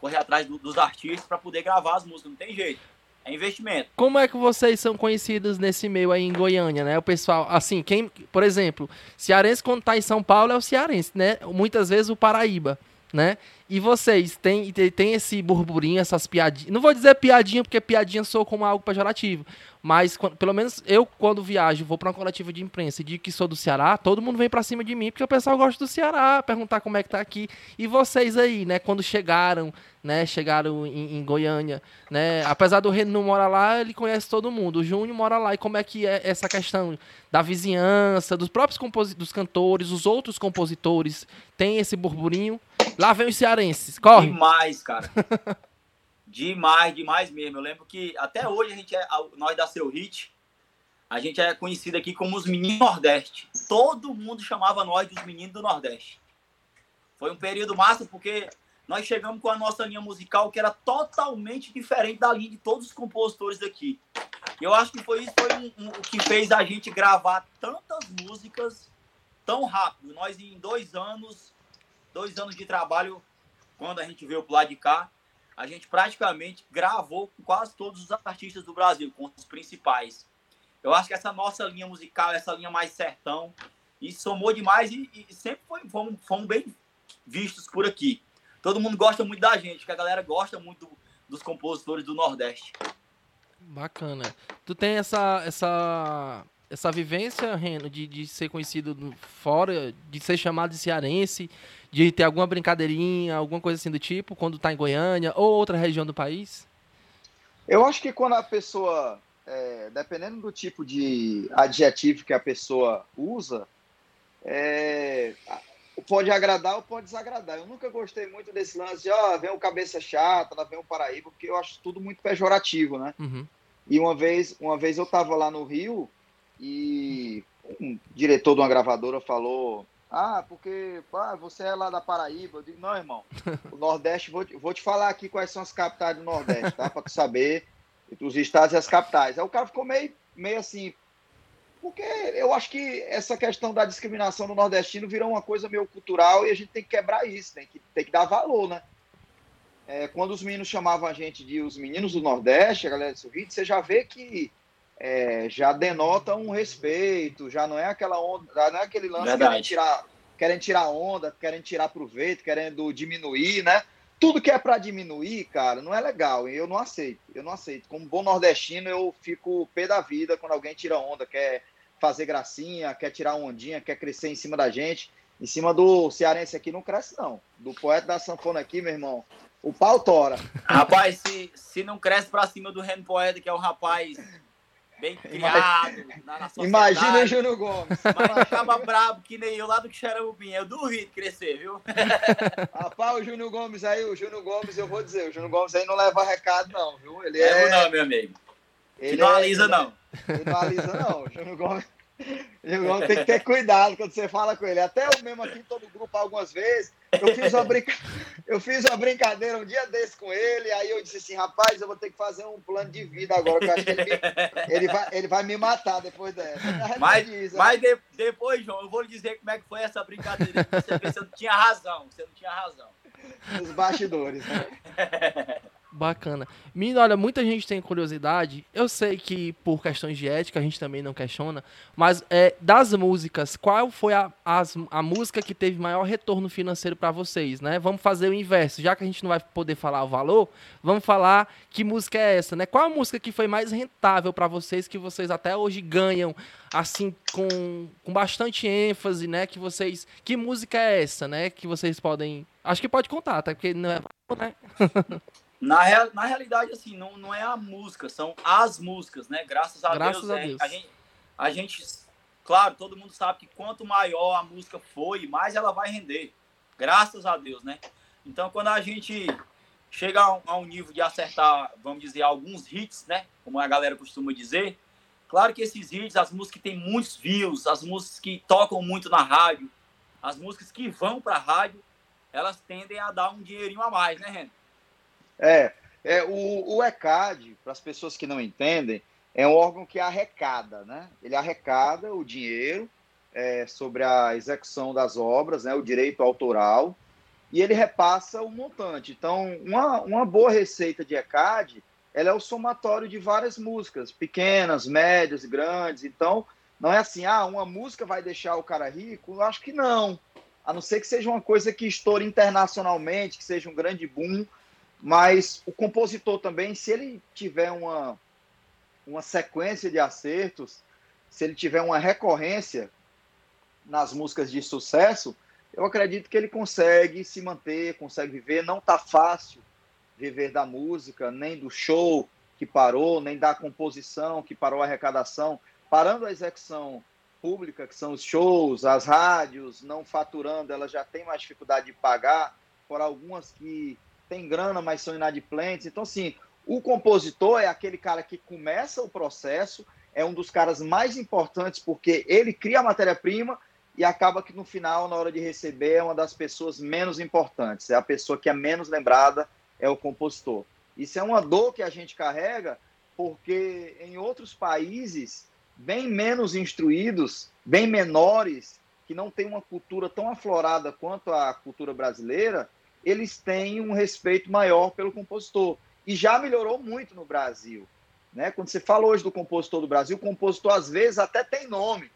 correr atrás do- dos artistas para poder gravar as músicas, não tem jeito. É investimento. Como é que vocês são conhecidos nesse meio aí em Goiânia, né? O pessoal, assim, quem, por exemplo, cearense quando tá em São Paulo é o cearense, né? Muitas vezes o Paraíba, né? E vocês têm, tem- esse burburinho, essas piadinhas. Não vou dizer piadinha, porque piadinha soa como algo pejorativo. Mas, quando- pelo menos eu, quando viajo, vou pra uma coletiva de imprensa e digo que sou do Ceará, todo mundo vem pra cima de mim, porque o pessoal gosta do Ceará, perguntar como é que tá aqui. E vocês aí, né? Quando chegaram, né? Chegaram em, em Goiânia, né? Apesar do Reno não morar lá, ele conhece todo mundo. O Júnior mora lá. E como é que é essa questão da vizinhança, dos próprios dos cantores, os outros compositores? Tem esse burburinho? Lá vem os cearenses. Corre! Demais, cara. [laughs] Demais, demais mesmo. Eu lembro que até hoje a gente é, nós da Seu Hit, a gente é conhecido aqui como os meninos Nordeste. Todo mundo chamava nós dos meninos do Nordeste. Foi um período massa porque nós chegamos com a nossa linha musical que era totalmente diferente da linha de todos os compositores daqui. Eu acho que foi isso foi um, um, o que fez a gente gravar tantas músicas tão rápido. Nós em dois anos, dois anos de trabalho, quando a gente veio pro lado de cá, a gente praticamente gravou com quase todos os artistas do Brasil, com os principais. Eu acho que essa nossa linha musical, essa linha mais sertão, isso somou demais e, e sempre foi, fomos, fomos, bem vistos por aqui. Todo mundo gosta muito da gente, que a galera gosta muito do, dos compositores do Nordeste. Bacana. Tu tem essa, essa, essa vivência, Reno, de, de ser conhecido fora, de ser chamado de cearense, de ter alguma brincadeirinha, alguma coisa assim do tipo, quando tá em Goiânia ou outra região do país? Eu acho que quando a pessoa, é, dependendo do tipo de adjetivo que a pessoa usa, é, pode agradar ou pode desagradar. Eu nunca gostei muito desse lance de, ó, oh, vem o cabeça chata, lá vem o Paraíba, porque eu acho tudo muito pejorativo, né? Uhum. E uma vez, uma vez eu tava lá no Rio e um diretor de uma gravadora falou ah, porque pá, você é lá da Paraíba. Eu digo, não, irmão. O Nordeste, vou, vou te falar aqui quais são as capitais do Nordeste, tá? Para tu saber os estados e as capitais. Aí o cara ficou meio, meio assim. Porque eu acho que essa questão da discriminação do nordestino virou uma coisa meio cultural e a gente tem que quebrar isso, tem que, tem que dar valor, né? É, quando os meninos chamavam a gente de os meninos do Nordeste, a galera do Rio, você já vê que é, já denota um respeito, já não é aquela onda, já não é aquele lance que querem tirar, tirar onda, querem tirar proveito, querendo diminuir, né? Tudo que é para diminuir, cara, não é legal. Eu não aceito. Eu não aceito. Como bom nordestino, eu fico pé da vida quando alguém tira onda, quer fazer gracinha, quer tirar ondinha, quer crescer em cima da gente. Em cima do cearense aqui não cresce, não. Do poeta da sanfona aqui, meu irmão, o pau tora. Rapaz, se, se não cresce pra cima do Reno Poeta, que é o rapaz bem criado na, na Imagina o Júnior Gomes. Mas acaba brabo que nem eu lá do Xaramubim. Eu duvido crescer, viu? [laughs] Rapaz, o Júnior Gomes aí, o Júnior Gomes, eu vou dizer, o Júnior Gomes aí não leva recado, não, viu? Ele é. Não, meu amigo. Ele não é, alisa, não. Ele não alisa, não. O Júnior Gomes. Tem que ter cuidado quando você fala com ele. Até eu mesmo aqui, todo grupo, algumas vezes, eu fiz uma brincadeira. Eu fiz uma brincadeira um dia desse com ele, aí eu disse assim, rapaz, eu vou ter que fazer um plano de vida agora, que eu acho que ele, ele, vai, ele vai me matar depois dessa. Mas, diz, mas de, depois, João, eu vou lhe dizer como é que foi essa brincadeira. Você, você não tinha razão, você não tinha razão. Nos bastidores, né? [laughs] Bacana. Menino, olha, muita gente tem curiosidade. Eu sei que por questões de ética a gente também não questiona, mas é, das músicas, qual foi a, as, a música que teve maior retorno financeiro para vocês, né? Vamos fazer o inverso. Já que a gente não vai poder falar o valor, vamos falar que música é essa, né? Qual a música que foi mais rentável para vocês, que vocês até hoje ganham, assim, com, com bastante ênfase, né? Que vocês. Que música é essa, né? Que vocês podem. Acho que pode contar, tá? Porque não é. Né? [laughs] Na, real, na realidade, assim, não, não é a música, são as músicas, né? Graças a Graças Deus. A, Deus. É, a, gente, a gente, claro, todo mundo sabe que quanto maior a música foi, mais ela vai render. Graças a Deus, né? Então, quando a gente chega a um, a um nível de acertar, vamos dizer, alguns hits, né? Como a galera costuma dizer. Claro que esses hits, as músicas que têm muitos views, as músicas que tocam muito na rádio, as músicas que vão para a rádio, elas tendem a dar um dinheirinho a mais, né, Renan? É, é o, o ECAD, para as pessoas que não entendem, é um órgão que arrecada, né? Ele arrecada o dinheiro é, sobre a execução das obras, né? O direito autoral e ele repassa o montante. Então, uma, uma boa receita de ECAD, ela é o somatório de várias músicas, pequenas, médias, grandes. Então, não é assim, ah, uma música vai deixar o cara rico? Eu acho que não. A não ser que seja uma coisa que estoure internacionalmente, que seja um grande boom, mas o compositor também, se ele tiver uma, uma sequência de acertos, se ele tiver uma recorrência nas músicas de sucesso, eu acredito que ele consegue se manter, consegue viver. Não está fácil viver da música, nem do show que parou, nem da composição que parou a arrecadação. Parando a execução pública, que são os shows, as rádios, não faturando, ela já tem mais dificuldade de pagar, por algumas que tem grana, mas são inadimplentes. Então, assim, o compositor é aquele cara que começa o processo, é um dos caras mais importantes porque ele cria a matéria-prima e acaba que no final, na hora de receber, é uma das pessoas menos importantes. É a pessoa que é menos lembrada, é o compositor. Isso é uma dor que a gente carrega, porque em outros países bem menos instruídos, bem menores, que não têm uma cultura tão aflorada quanto a cultura brasileira, eles têm um respeito maior pelo compositor. E já melhorou muito no Brasil. Né? Quando você fala hoje do compositor do Brasil, o compositor às vezes até tem nome.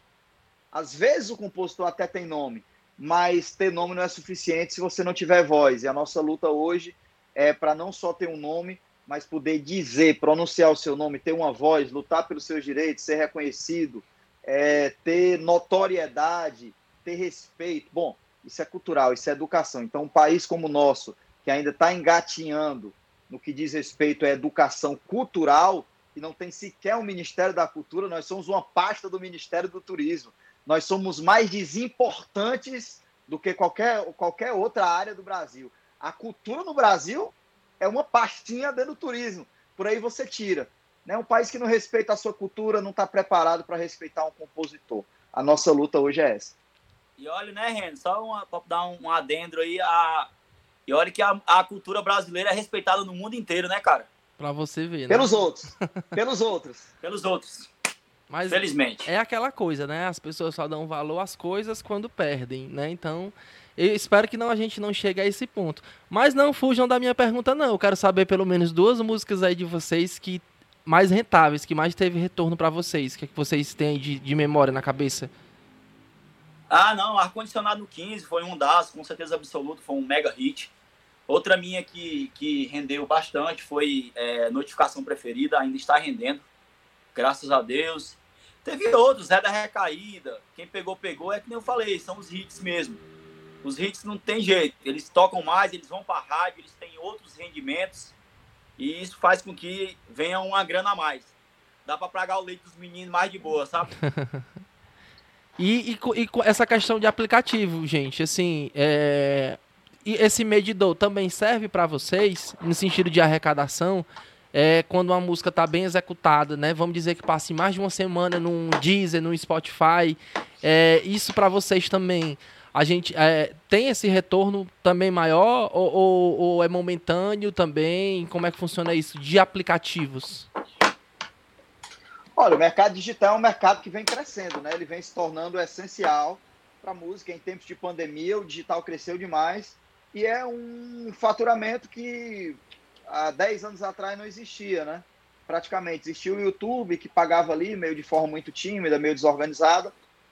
Às vezes o compositor até tem nome, mas ter nome não é suficiente se você não tiver voz. E a nossa luta hoje é para não só ter um nome, mas poder dizer, pronunciar o seu nome, ter uma voz, lutar pelos seus direitos, ser reconhecido, é, ter notoriedade, ter respeito. Bom, isso é cultural, isso é educação. Então, um país como o nosso, que ainda está engatinhando no que diz respeito à educação cultural, e não tem sequer um Ministério da Cultura, nós somos uma pasta do Ministério do Turismo. Nós somos mais desimportantes do que qualquer, qualquer outra área do Brasil. A cultura no Brasil é uma pastinha dentro do turismo. Por aí você tira. Né? Um país que não respeita a sua cultura não está preparado para respeitar um compositor. A nossa luta hoje é essa. E olha, né, Ren, só para dar um, um adendo aí, a... e olha que a, a cultura brasileira é respeitada no mundo inteiro, né, cara? Para você ver, né? Pelos outros. Pelos outros. [laughs] Pelos outros. Mas Felizmente. É aquela coisa, né? As pessoas só dão valor às coisas quando perdem, né? Então, eu espero que não, a gente não chegue a esse ponto. Mas não fujam da minha pergunta, não. Eu quero saber pelo menos duas músicas aí de vocês que mais rentáveis, que mais teve retorno para vocês. O que, é que vocês têm de, de memória na cabeça? Ah, não, Ar-Condicionado no 15 foi um das, com certeza absoluta, foi um mega hit. Outra minha que, que rendeu bastante foi é, Notificação Preferida, ainda está rendendo, graças a Deus. Teve outros, Zé da Recaída, quem pegou, pegou, é que nem eu falei, são os hits mesmo. Os hits não tem jeito, eles tocam mais, eles vão para rádio, eles têm outros rendimentos, e isso faz com que venha uma grana a mais. Dá para pagar o leite dos meninos mais de boa, sabe? [laughs] E, e, e, essa questão de aplicativo, gente, assim, é... e esse medidor também serve para vocês, no sentido de arrecadação, é, quando uma música está bem executada, né? Vamos dizer que passe mais de uma semana num Deezer, num Spotify, é, isso para vocês também, a gente é, tem esse retorno também maior ou, ou, ou é momentâneo também? Como é que funciona isso de aplicativos? Olha, o mercado digital é um mercado que vem crescendo, né? Ele vem se tornando essencial para a música. Em tempos de pandemia, o digital cresceu demais e é um faturamento que há 10 anos atrás não existia, né? Praticamente. Existia o YouTube, que pagava ali, meio de forma muito tímida, meio desorganizada,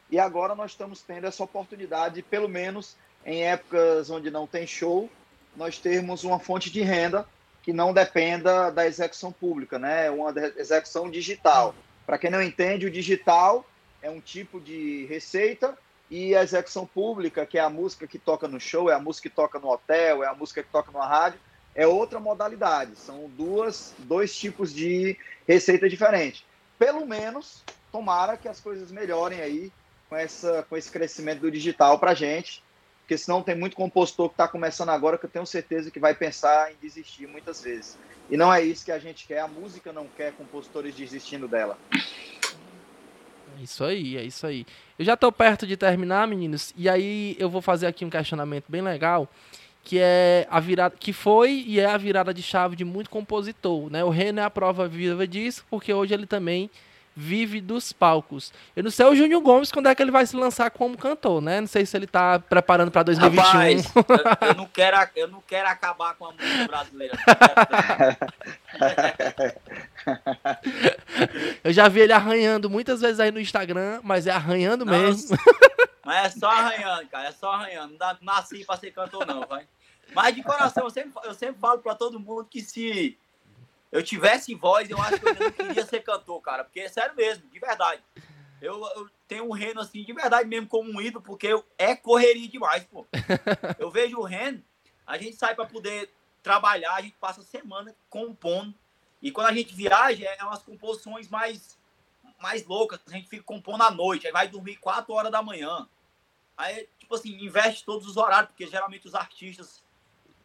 e agora nós estamos tendo essa oportunidade, pelo menos em épocas onde não tem show, nós termos uma fonte de renda que não dependa da execução pública, né? Uma execução digital. Para quem não entende, o digital é um tipo de receita e a execução pública, que é a música que toca no show, é a música que toca no hotel, é a música que toca numa rádio, é outra modalidade. São duas, dois tipos de receita diferente. Pelo menos, tomara que as coisas melhorem aí com, essa, com esse crescimento do digital para a gente, porque senão tem muito compositor que está começando agora que eu tenho certeza que vai pensar em desistir muitas vezes. E não é isso que a gente quer, a música não quer compositores desistindo dela. É isso aí, é isso aí. Eu já estou perto de terminar, meninos, e aí eu vou fazer aqui um questionamento bem legal, que é a virada, que foi e é a virada de chave de muito compositor, né? O Renan é a prova viva disso, porque hoje ele também vive dos palcos. Eu não sei o Júnior Gomes quando é que ele vai se lançar como cantor, né? Não sei se ele tá preparando para 2021. Rapaz, [laughs] eu, eu, não quero, eu não quero acabar com a música brasileira. eu já vi ele arranhando muitas vezes aí no Instagram, mas é arranhando Nossa, mesmo. Mas é só arranhando, cara, é só arranhando. Não nasci para ser cantor não, vai. Mas de coração, eu sempre, eu sempre falo para todo mundo que se eu tivesse voz, eu acho que eu não queria ser cantor, cara. Porque é sério mesmo, de verdade. Eu, eu tenho o Reno, assim, de verdade mesmo, como um ídolo, porque eu, é correria demais, pô. [laughs] Eu vejo o Reno, a gente sai para poder trabalhar, a gente passa a semana compondo. E quando a gente viaja, é umas composições mais, mais loucas. A gente fica compondo à noite, aí vai dormir 4 horas da manhã. Aí, tipo assim, investe todos os horários, porque geralmente os artistas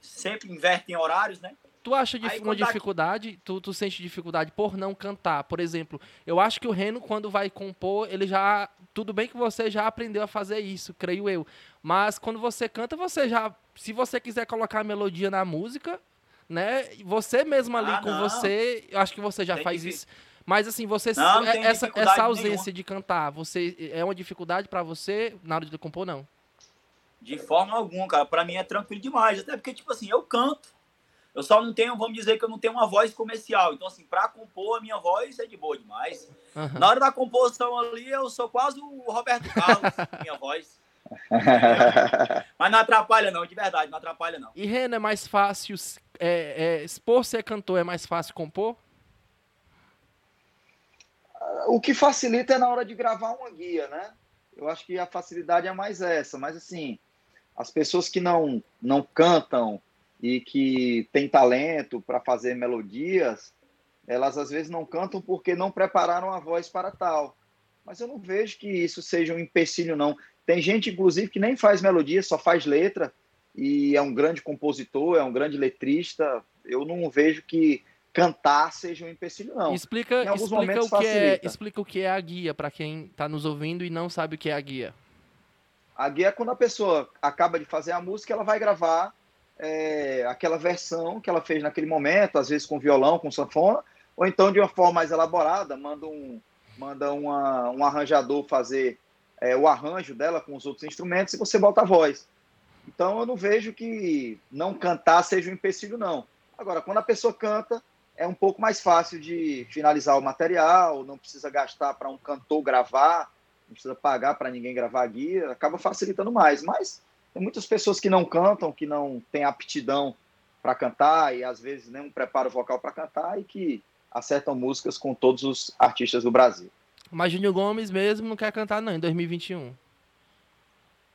sempre invertem horários, né? Tu acha dif uma dificuldade, tu, tu sente dificuldade por não cantar? Por exemplo, eu acho que o Reno, quando vai compor, ele já. Tudo bem que você já aprendeu a fazer isso, creio eu. Mas quando você canta, você já. Se você quiser colocar a melodia na música, né? Você mesmo ali ah, com não. você, eu acho que você já tem faz isso. Mas assim, você não, é, essa, essa ausência nenhuma. de cantar, você é uma dificuldade para você na hora de compor não? De forma alguma, cara. Para mim é tranquilo demais, até porque tipo assim, eu canto. Eu só não tenho, vamos dizer que eu não tenho uma voz comercial. Então assim, para compor a minha voz é de boa demais. Uhum. Na hora da composição ali, eu sou quase o Roberto Carlos, minha voz. [laughs] Mas não atrapalha não, de verdade, não atrapalha não. E Renan, é mais fácil, é, é, por ser cantor, é mais fácil compor? O que facilita é na hora de gravar uma guia, né? Eu acho que a facilidade é mais essa, mas assim, as pessoas que não, não cantam e que têm talento para fazer melodias, elas às vezes não cantam porque não prepararam a voz para tal. Mas eu não vejo que isso seja um empecilho, não. Tem gente, inclusive, que nem faz melodia, só faz letra e é um grande compositor, é um grande letrista. Eu não vejo que cantar seja um empecilho, não. Explica, explica, o, que é, explica o que é a guia para quem está nos ouvindo e não sabe o que é a guia. A guia é quando a pessoa acaba de fazer a música, ela vai gravar é, aquela versão que ela fez naquele momento, às vezes com violão, com sanfona, ou então de uma forma mais elaborada, manda um, manda uma, um arranjador fazer é, o arranjo dela com os outros instrumentos e você bota a voz. Então eu não vejo que não cantar seja um empecilho, não. Agora, quando a pessoa canta, é um pouco mais fácil de finalizar o material, não precisa gastar para um cantor gravar, não precisa pagar para ninguém gravar a guia, acaba facilitando mais. Mas tem muitas pessoas que não cantam, que não têm aptidão para cantar e às vezes nem um preparo vocal para cantar e que acertam músicas com todos os artistas do Brasil. Mas Júnior Gomes mesmo não quer cantar, não, em 2021.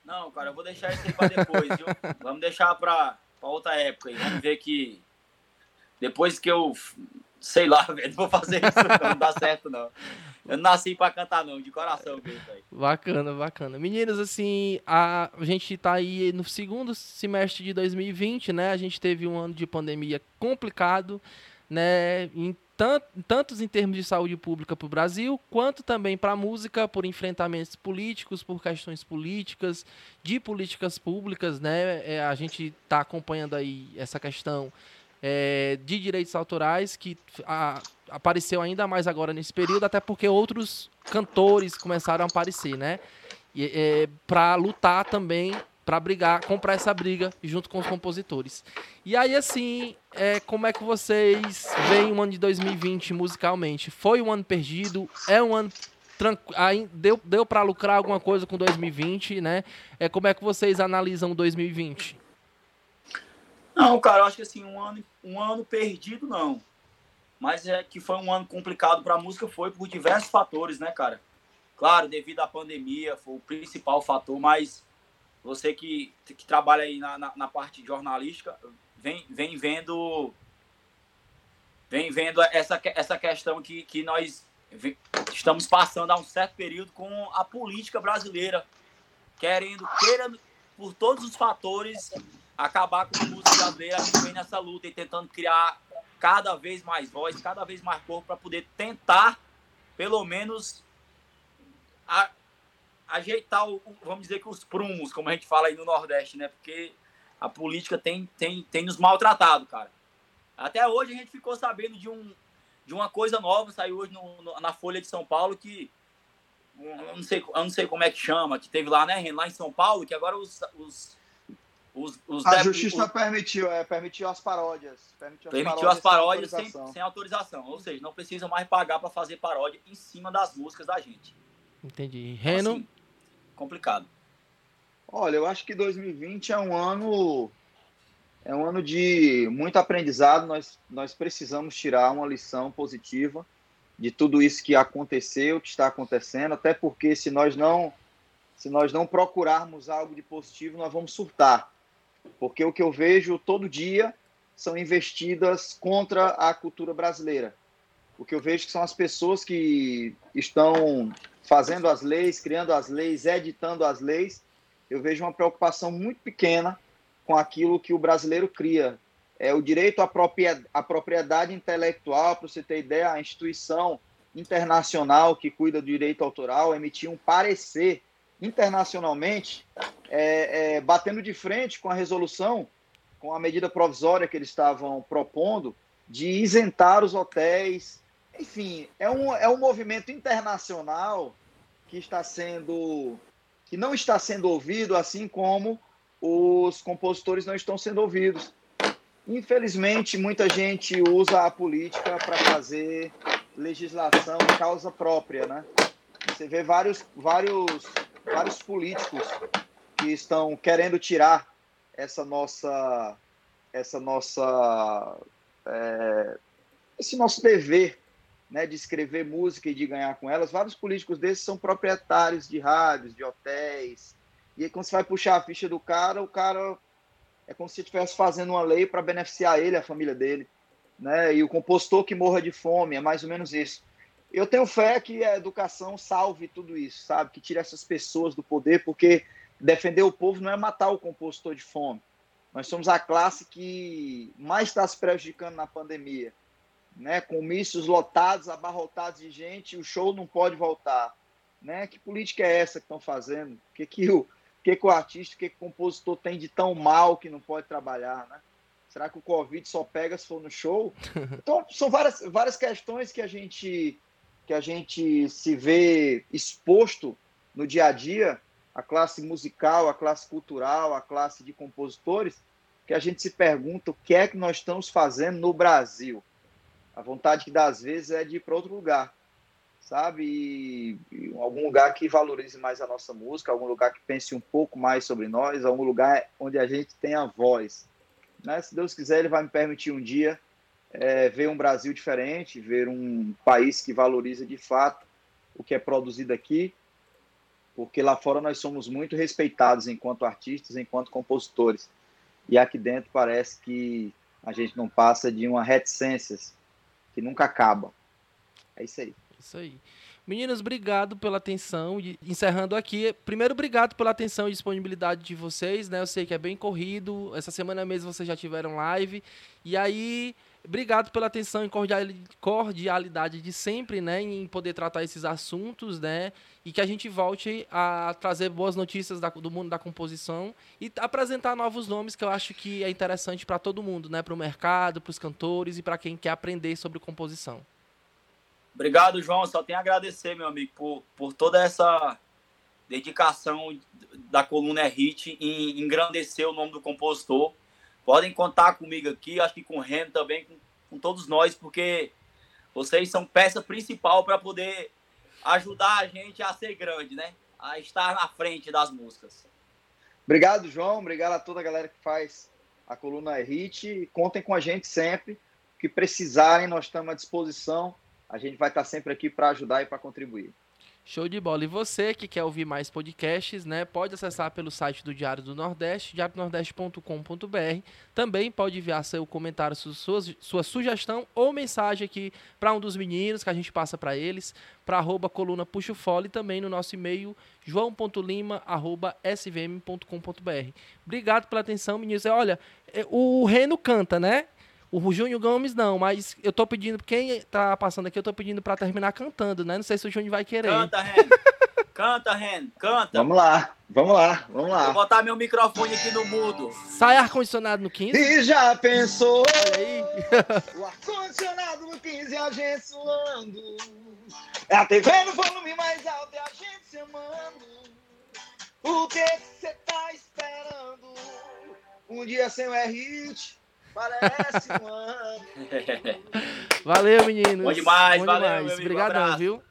Não, cara, eu vou deixar isso aí pra depois, viu? [laughs] Vamos deixar pra, pra outra época aí. Vamos ver que. Depois que eu. Sei lá, velho, não vou fazer isso, não, não dá certo, não. Eu nasci pra cantar, não, de coração mesmo, velho. Bacana, bacana. Meninas, assim, a, a gente tá aí no segundo semestre de 2020, né? A gente teve um ano de pandemia complicado, né? Em tantos em termos de saúde pública para o Brasil, quanto também para a música, por enfrentamentos políticos, por questões políticas, de políticas públicas, né? É, a gente está acompanhando aí essa questão é, de direitos autorais que a, apareceu ainda mais agora nesse período, até porque outros cantores começaram a aparecer, né? É, para lutar também para brigar, comprar essa briga junto com os compositores. E aí, assim, é, como é que vocês veem o ano de 2020 musicalmente? Foi um ano perdido? É um ano? Deu, deu para lucrar alguma coisa com 2020, né? É, como é que vocês analisam 2020? Não, cara, eu acho que assim, um ano, um ano perdido não. Mas é que foi um ano complicado para a música, foi por diversos fatores, né, cara? Claro, devido à pandemia, foi o principal fator, mas você que, que trabalha aí na, na, na, parte jornalística, vem, vem vendo vem vendo essa, essa questão que, que nós estamos passando há um certo período com a política brasileira, querendo, querendo por todos os fatores, acabar com a música brasileira. A gente vem nessa luta e tentando criar cada vez mais voz, cada vez mais corpo para poder tentar, pelo menos, a, ajeitar, o, vamos dizer que os prumos, como a gente fala aí no Nordeste, né? Porque a política tem, tem, tem nos maltratado, cara. Até hoje a gente ficou sabendo de, um, de uma coisa nova, saiu hoje no, no, na Folha de São Paulo, que eu não, sei, eu não sei como é que chama, que teve lá, né, lá em São Paulo, que agora os. os, os, os a justiça os, permitiu, é, permitiu as paródias. Permitiu as permitiu paródias, as paródias sem, autorização. Sem, sem autorização. Ou seja, não precisa mais pagar para fazer paródia em cima das músicas da gente. Entendi. Reno. Então, assim, complicado. Olha, eu acho que 2020 é um ano é um ano de muito aprendizado. Nós, nós precisamos tirar uma lição positiva de tudo isso que aconteceu, que está acontecendo, até porque se nós não se nós não procurarmos algo de positivo, nós vamos surtar. Porque o que eu vejo todo dia são investidas contra a cultura brasileira. O que eu vejo são as pessoas que estão fazendo as leis, criando as leis, editando as leis, eu vejo uma preocupação muito pequena com aquilo que o brasileiro cria. É o direito à propriedade, à propriedade intelectual, para você ter ideia, a instituição internacional que cuida do direito autoral emitiu um parecer internacionalmente, é, é, batendo de frente com a resolução, com a medida provisória que eles estavam propondo, de isentar os hotéis. Enfim, é um, é um movimento internacional que está sendo que não está sendo ouvido, assim como os compositores não estão sendo ouvidos. Infelizmente, muita gente usa a política para fazer legislação causa própria, né? Você vê vários, vários, vários políticos que estão querendo tirar essa nossa, essa nossa, é, esse nosso dever, né, de escrever música e de ganhar com elas. Vários políticos desses são proprietários de rádios, de hotéis. E aí, quando você vai puxar a ficha do cara, o cara é como se estivesse fazendo uma lei para beneficiar ele, a família dele né? E o compostor que morra de fome, é mais ou menos isso. Eu tenho fé que a educação salve tudo isso, sabe? Que tire essas pessoas do poder, porque defender o povo não é matar o compostor de fome. Nós somos a classe que mais está se prejudicando na pandemia, né? Comícios lotados, abarrotados de gente, o show não pode voltar, né? Que política é essa que estão fazendo? O que que o, que que o artista, o que que o compositor tem de tão mal que não pode trabalhar, né? Será que o Covid só pega se for no show? [laughs] Então, são várias, várias questões que a gente que a gente se vê exposto no dia a dia, a classe musical, a classe cultural, a classe de compositores, que a gente se pergunta o que é que nós estamos fazendo no Brasil. A vontade que dá às vezes é de ir para outro lugar, sabe? E, e algum lugar que valorize mais a nossa música, algum lugar que pense um pouco mais sobre nós, algum lugar onde a gente tenha voz. Né? Se Deus quiser, Ele vai me permitir um dia é, ver um Brasil diferente, ver um país que valoriza de fato o que é produzido aqui, porque lá fora nós somos muito respeitados enquanto artistas, enquanto compositores. E aqui dentro parece que a gente não passa de uma reticências que nunca acaba. É isso aí. Isso aí. Meninos, obrigado pela atenção. encerrando aqui, primeiro, obrigado pela atenção e disponibilidade de vocês, né? Eu sei que é bem corrido. Essa semana mesmo vocês já tiveram live. E aí, obrigado pela atenção e cordialidade de sempre, né? Em poder tratar esses assuntos, né? E que a gente volte a trazer boas notícias do mundo da composição e apresentar novos nomes que eu acho que é interessante para todo mundo, né? Para o mercado, para os cantores e para quem quer aprender sobre composição. Obrigado, João. Só tenho a agradecer, meu amigo, por, por toda essa dedicação da coluna Hit em engrandecer o nome do compositor. Podem contar comigo aqui, acho que com o Ren também, com, com todos nós, porque vocês são peça principal para poder ajudar a gente a ser grande, né? A estar na frente das músicas. Obrigado, João. Obrigado a toda a galera que faz a coluna Hit. Contem com a gente sempre. O que precisarem, nós estamos à disposição a gente vai estar sempre aqui para ajudar e para contribuir. Show de bola. E você que quer ouvir mais podcasts, né, pode acessar pelo site do Diário do Nordeste, diariodonordeste.com.br. Também pode enviar seu comentário, sua, sua sugestão ou mensagem aqui para um dos meninos que a gente passa para eles, para arroba coluna puxo e também no nosso e-mail joão.lima.svm.com.br. Obrigado pela atenção, meninos. Olha, é, o Reno canta, né? O Júnior Gomes não, mas eu tô pedindo, quem tá passando aqui, eu tô pedindo pra terminar cantando, né? Não sei se o Júnior vai querer. Canta, Ren. canta, Ren. Canta. Vamos lá, vamos lá, vamos lá. Vou botar meu microfone aqui no mudo. Sai ar-condicionado no 15. E já pensou? aí. o ar-condicionado no 15 a gente suando. É a TV no volume mais alto e a gente se amando. O que você tá esperando? Um dia sem o R-Hit Parece um ano. Valeu, meninos. Bom demais, Bom valeu. Obrigadão, viu?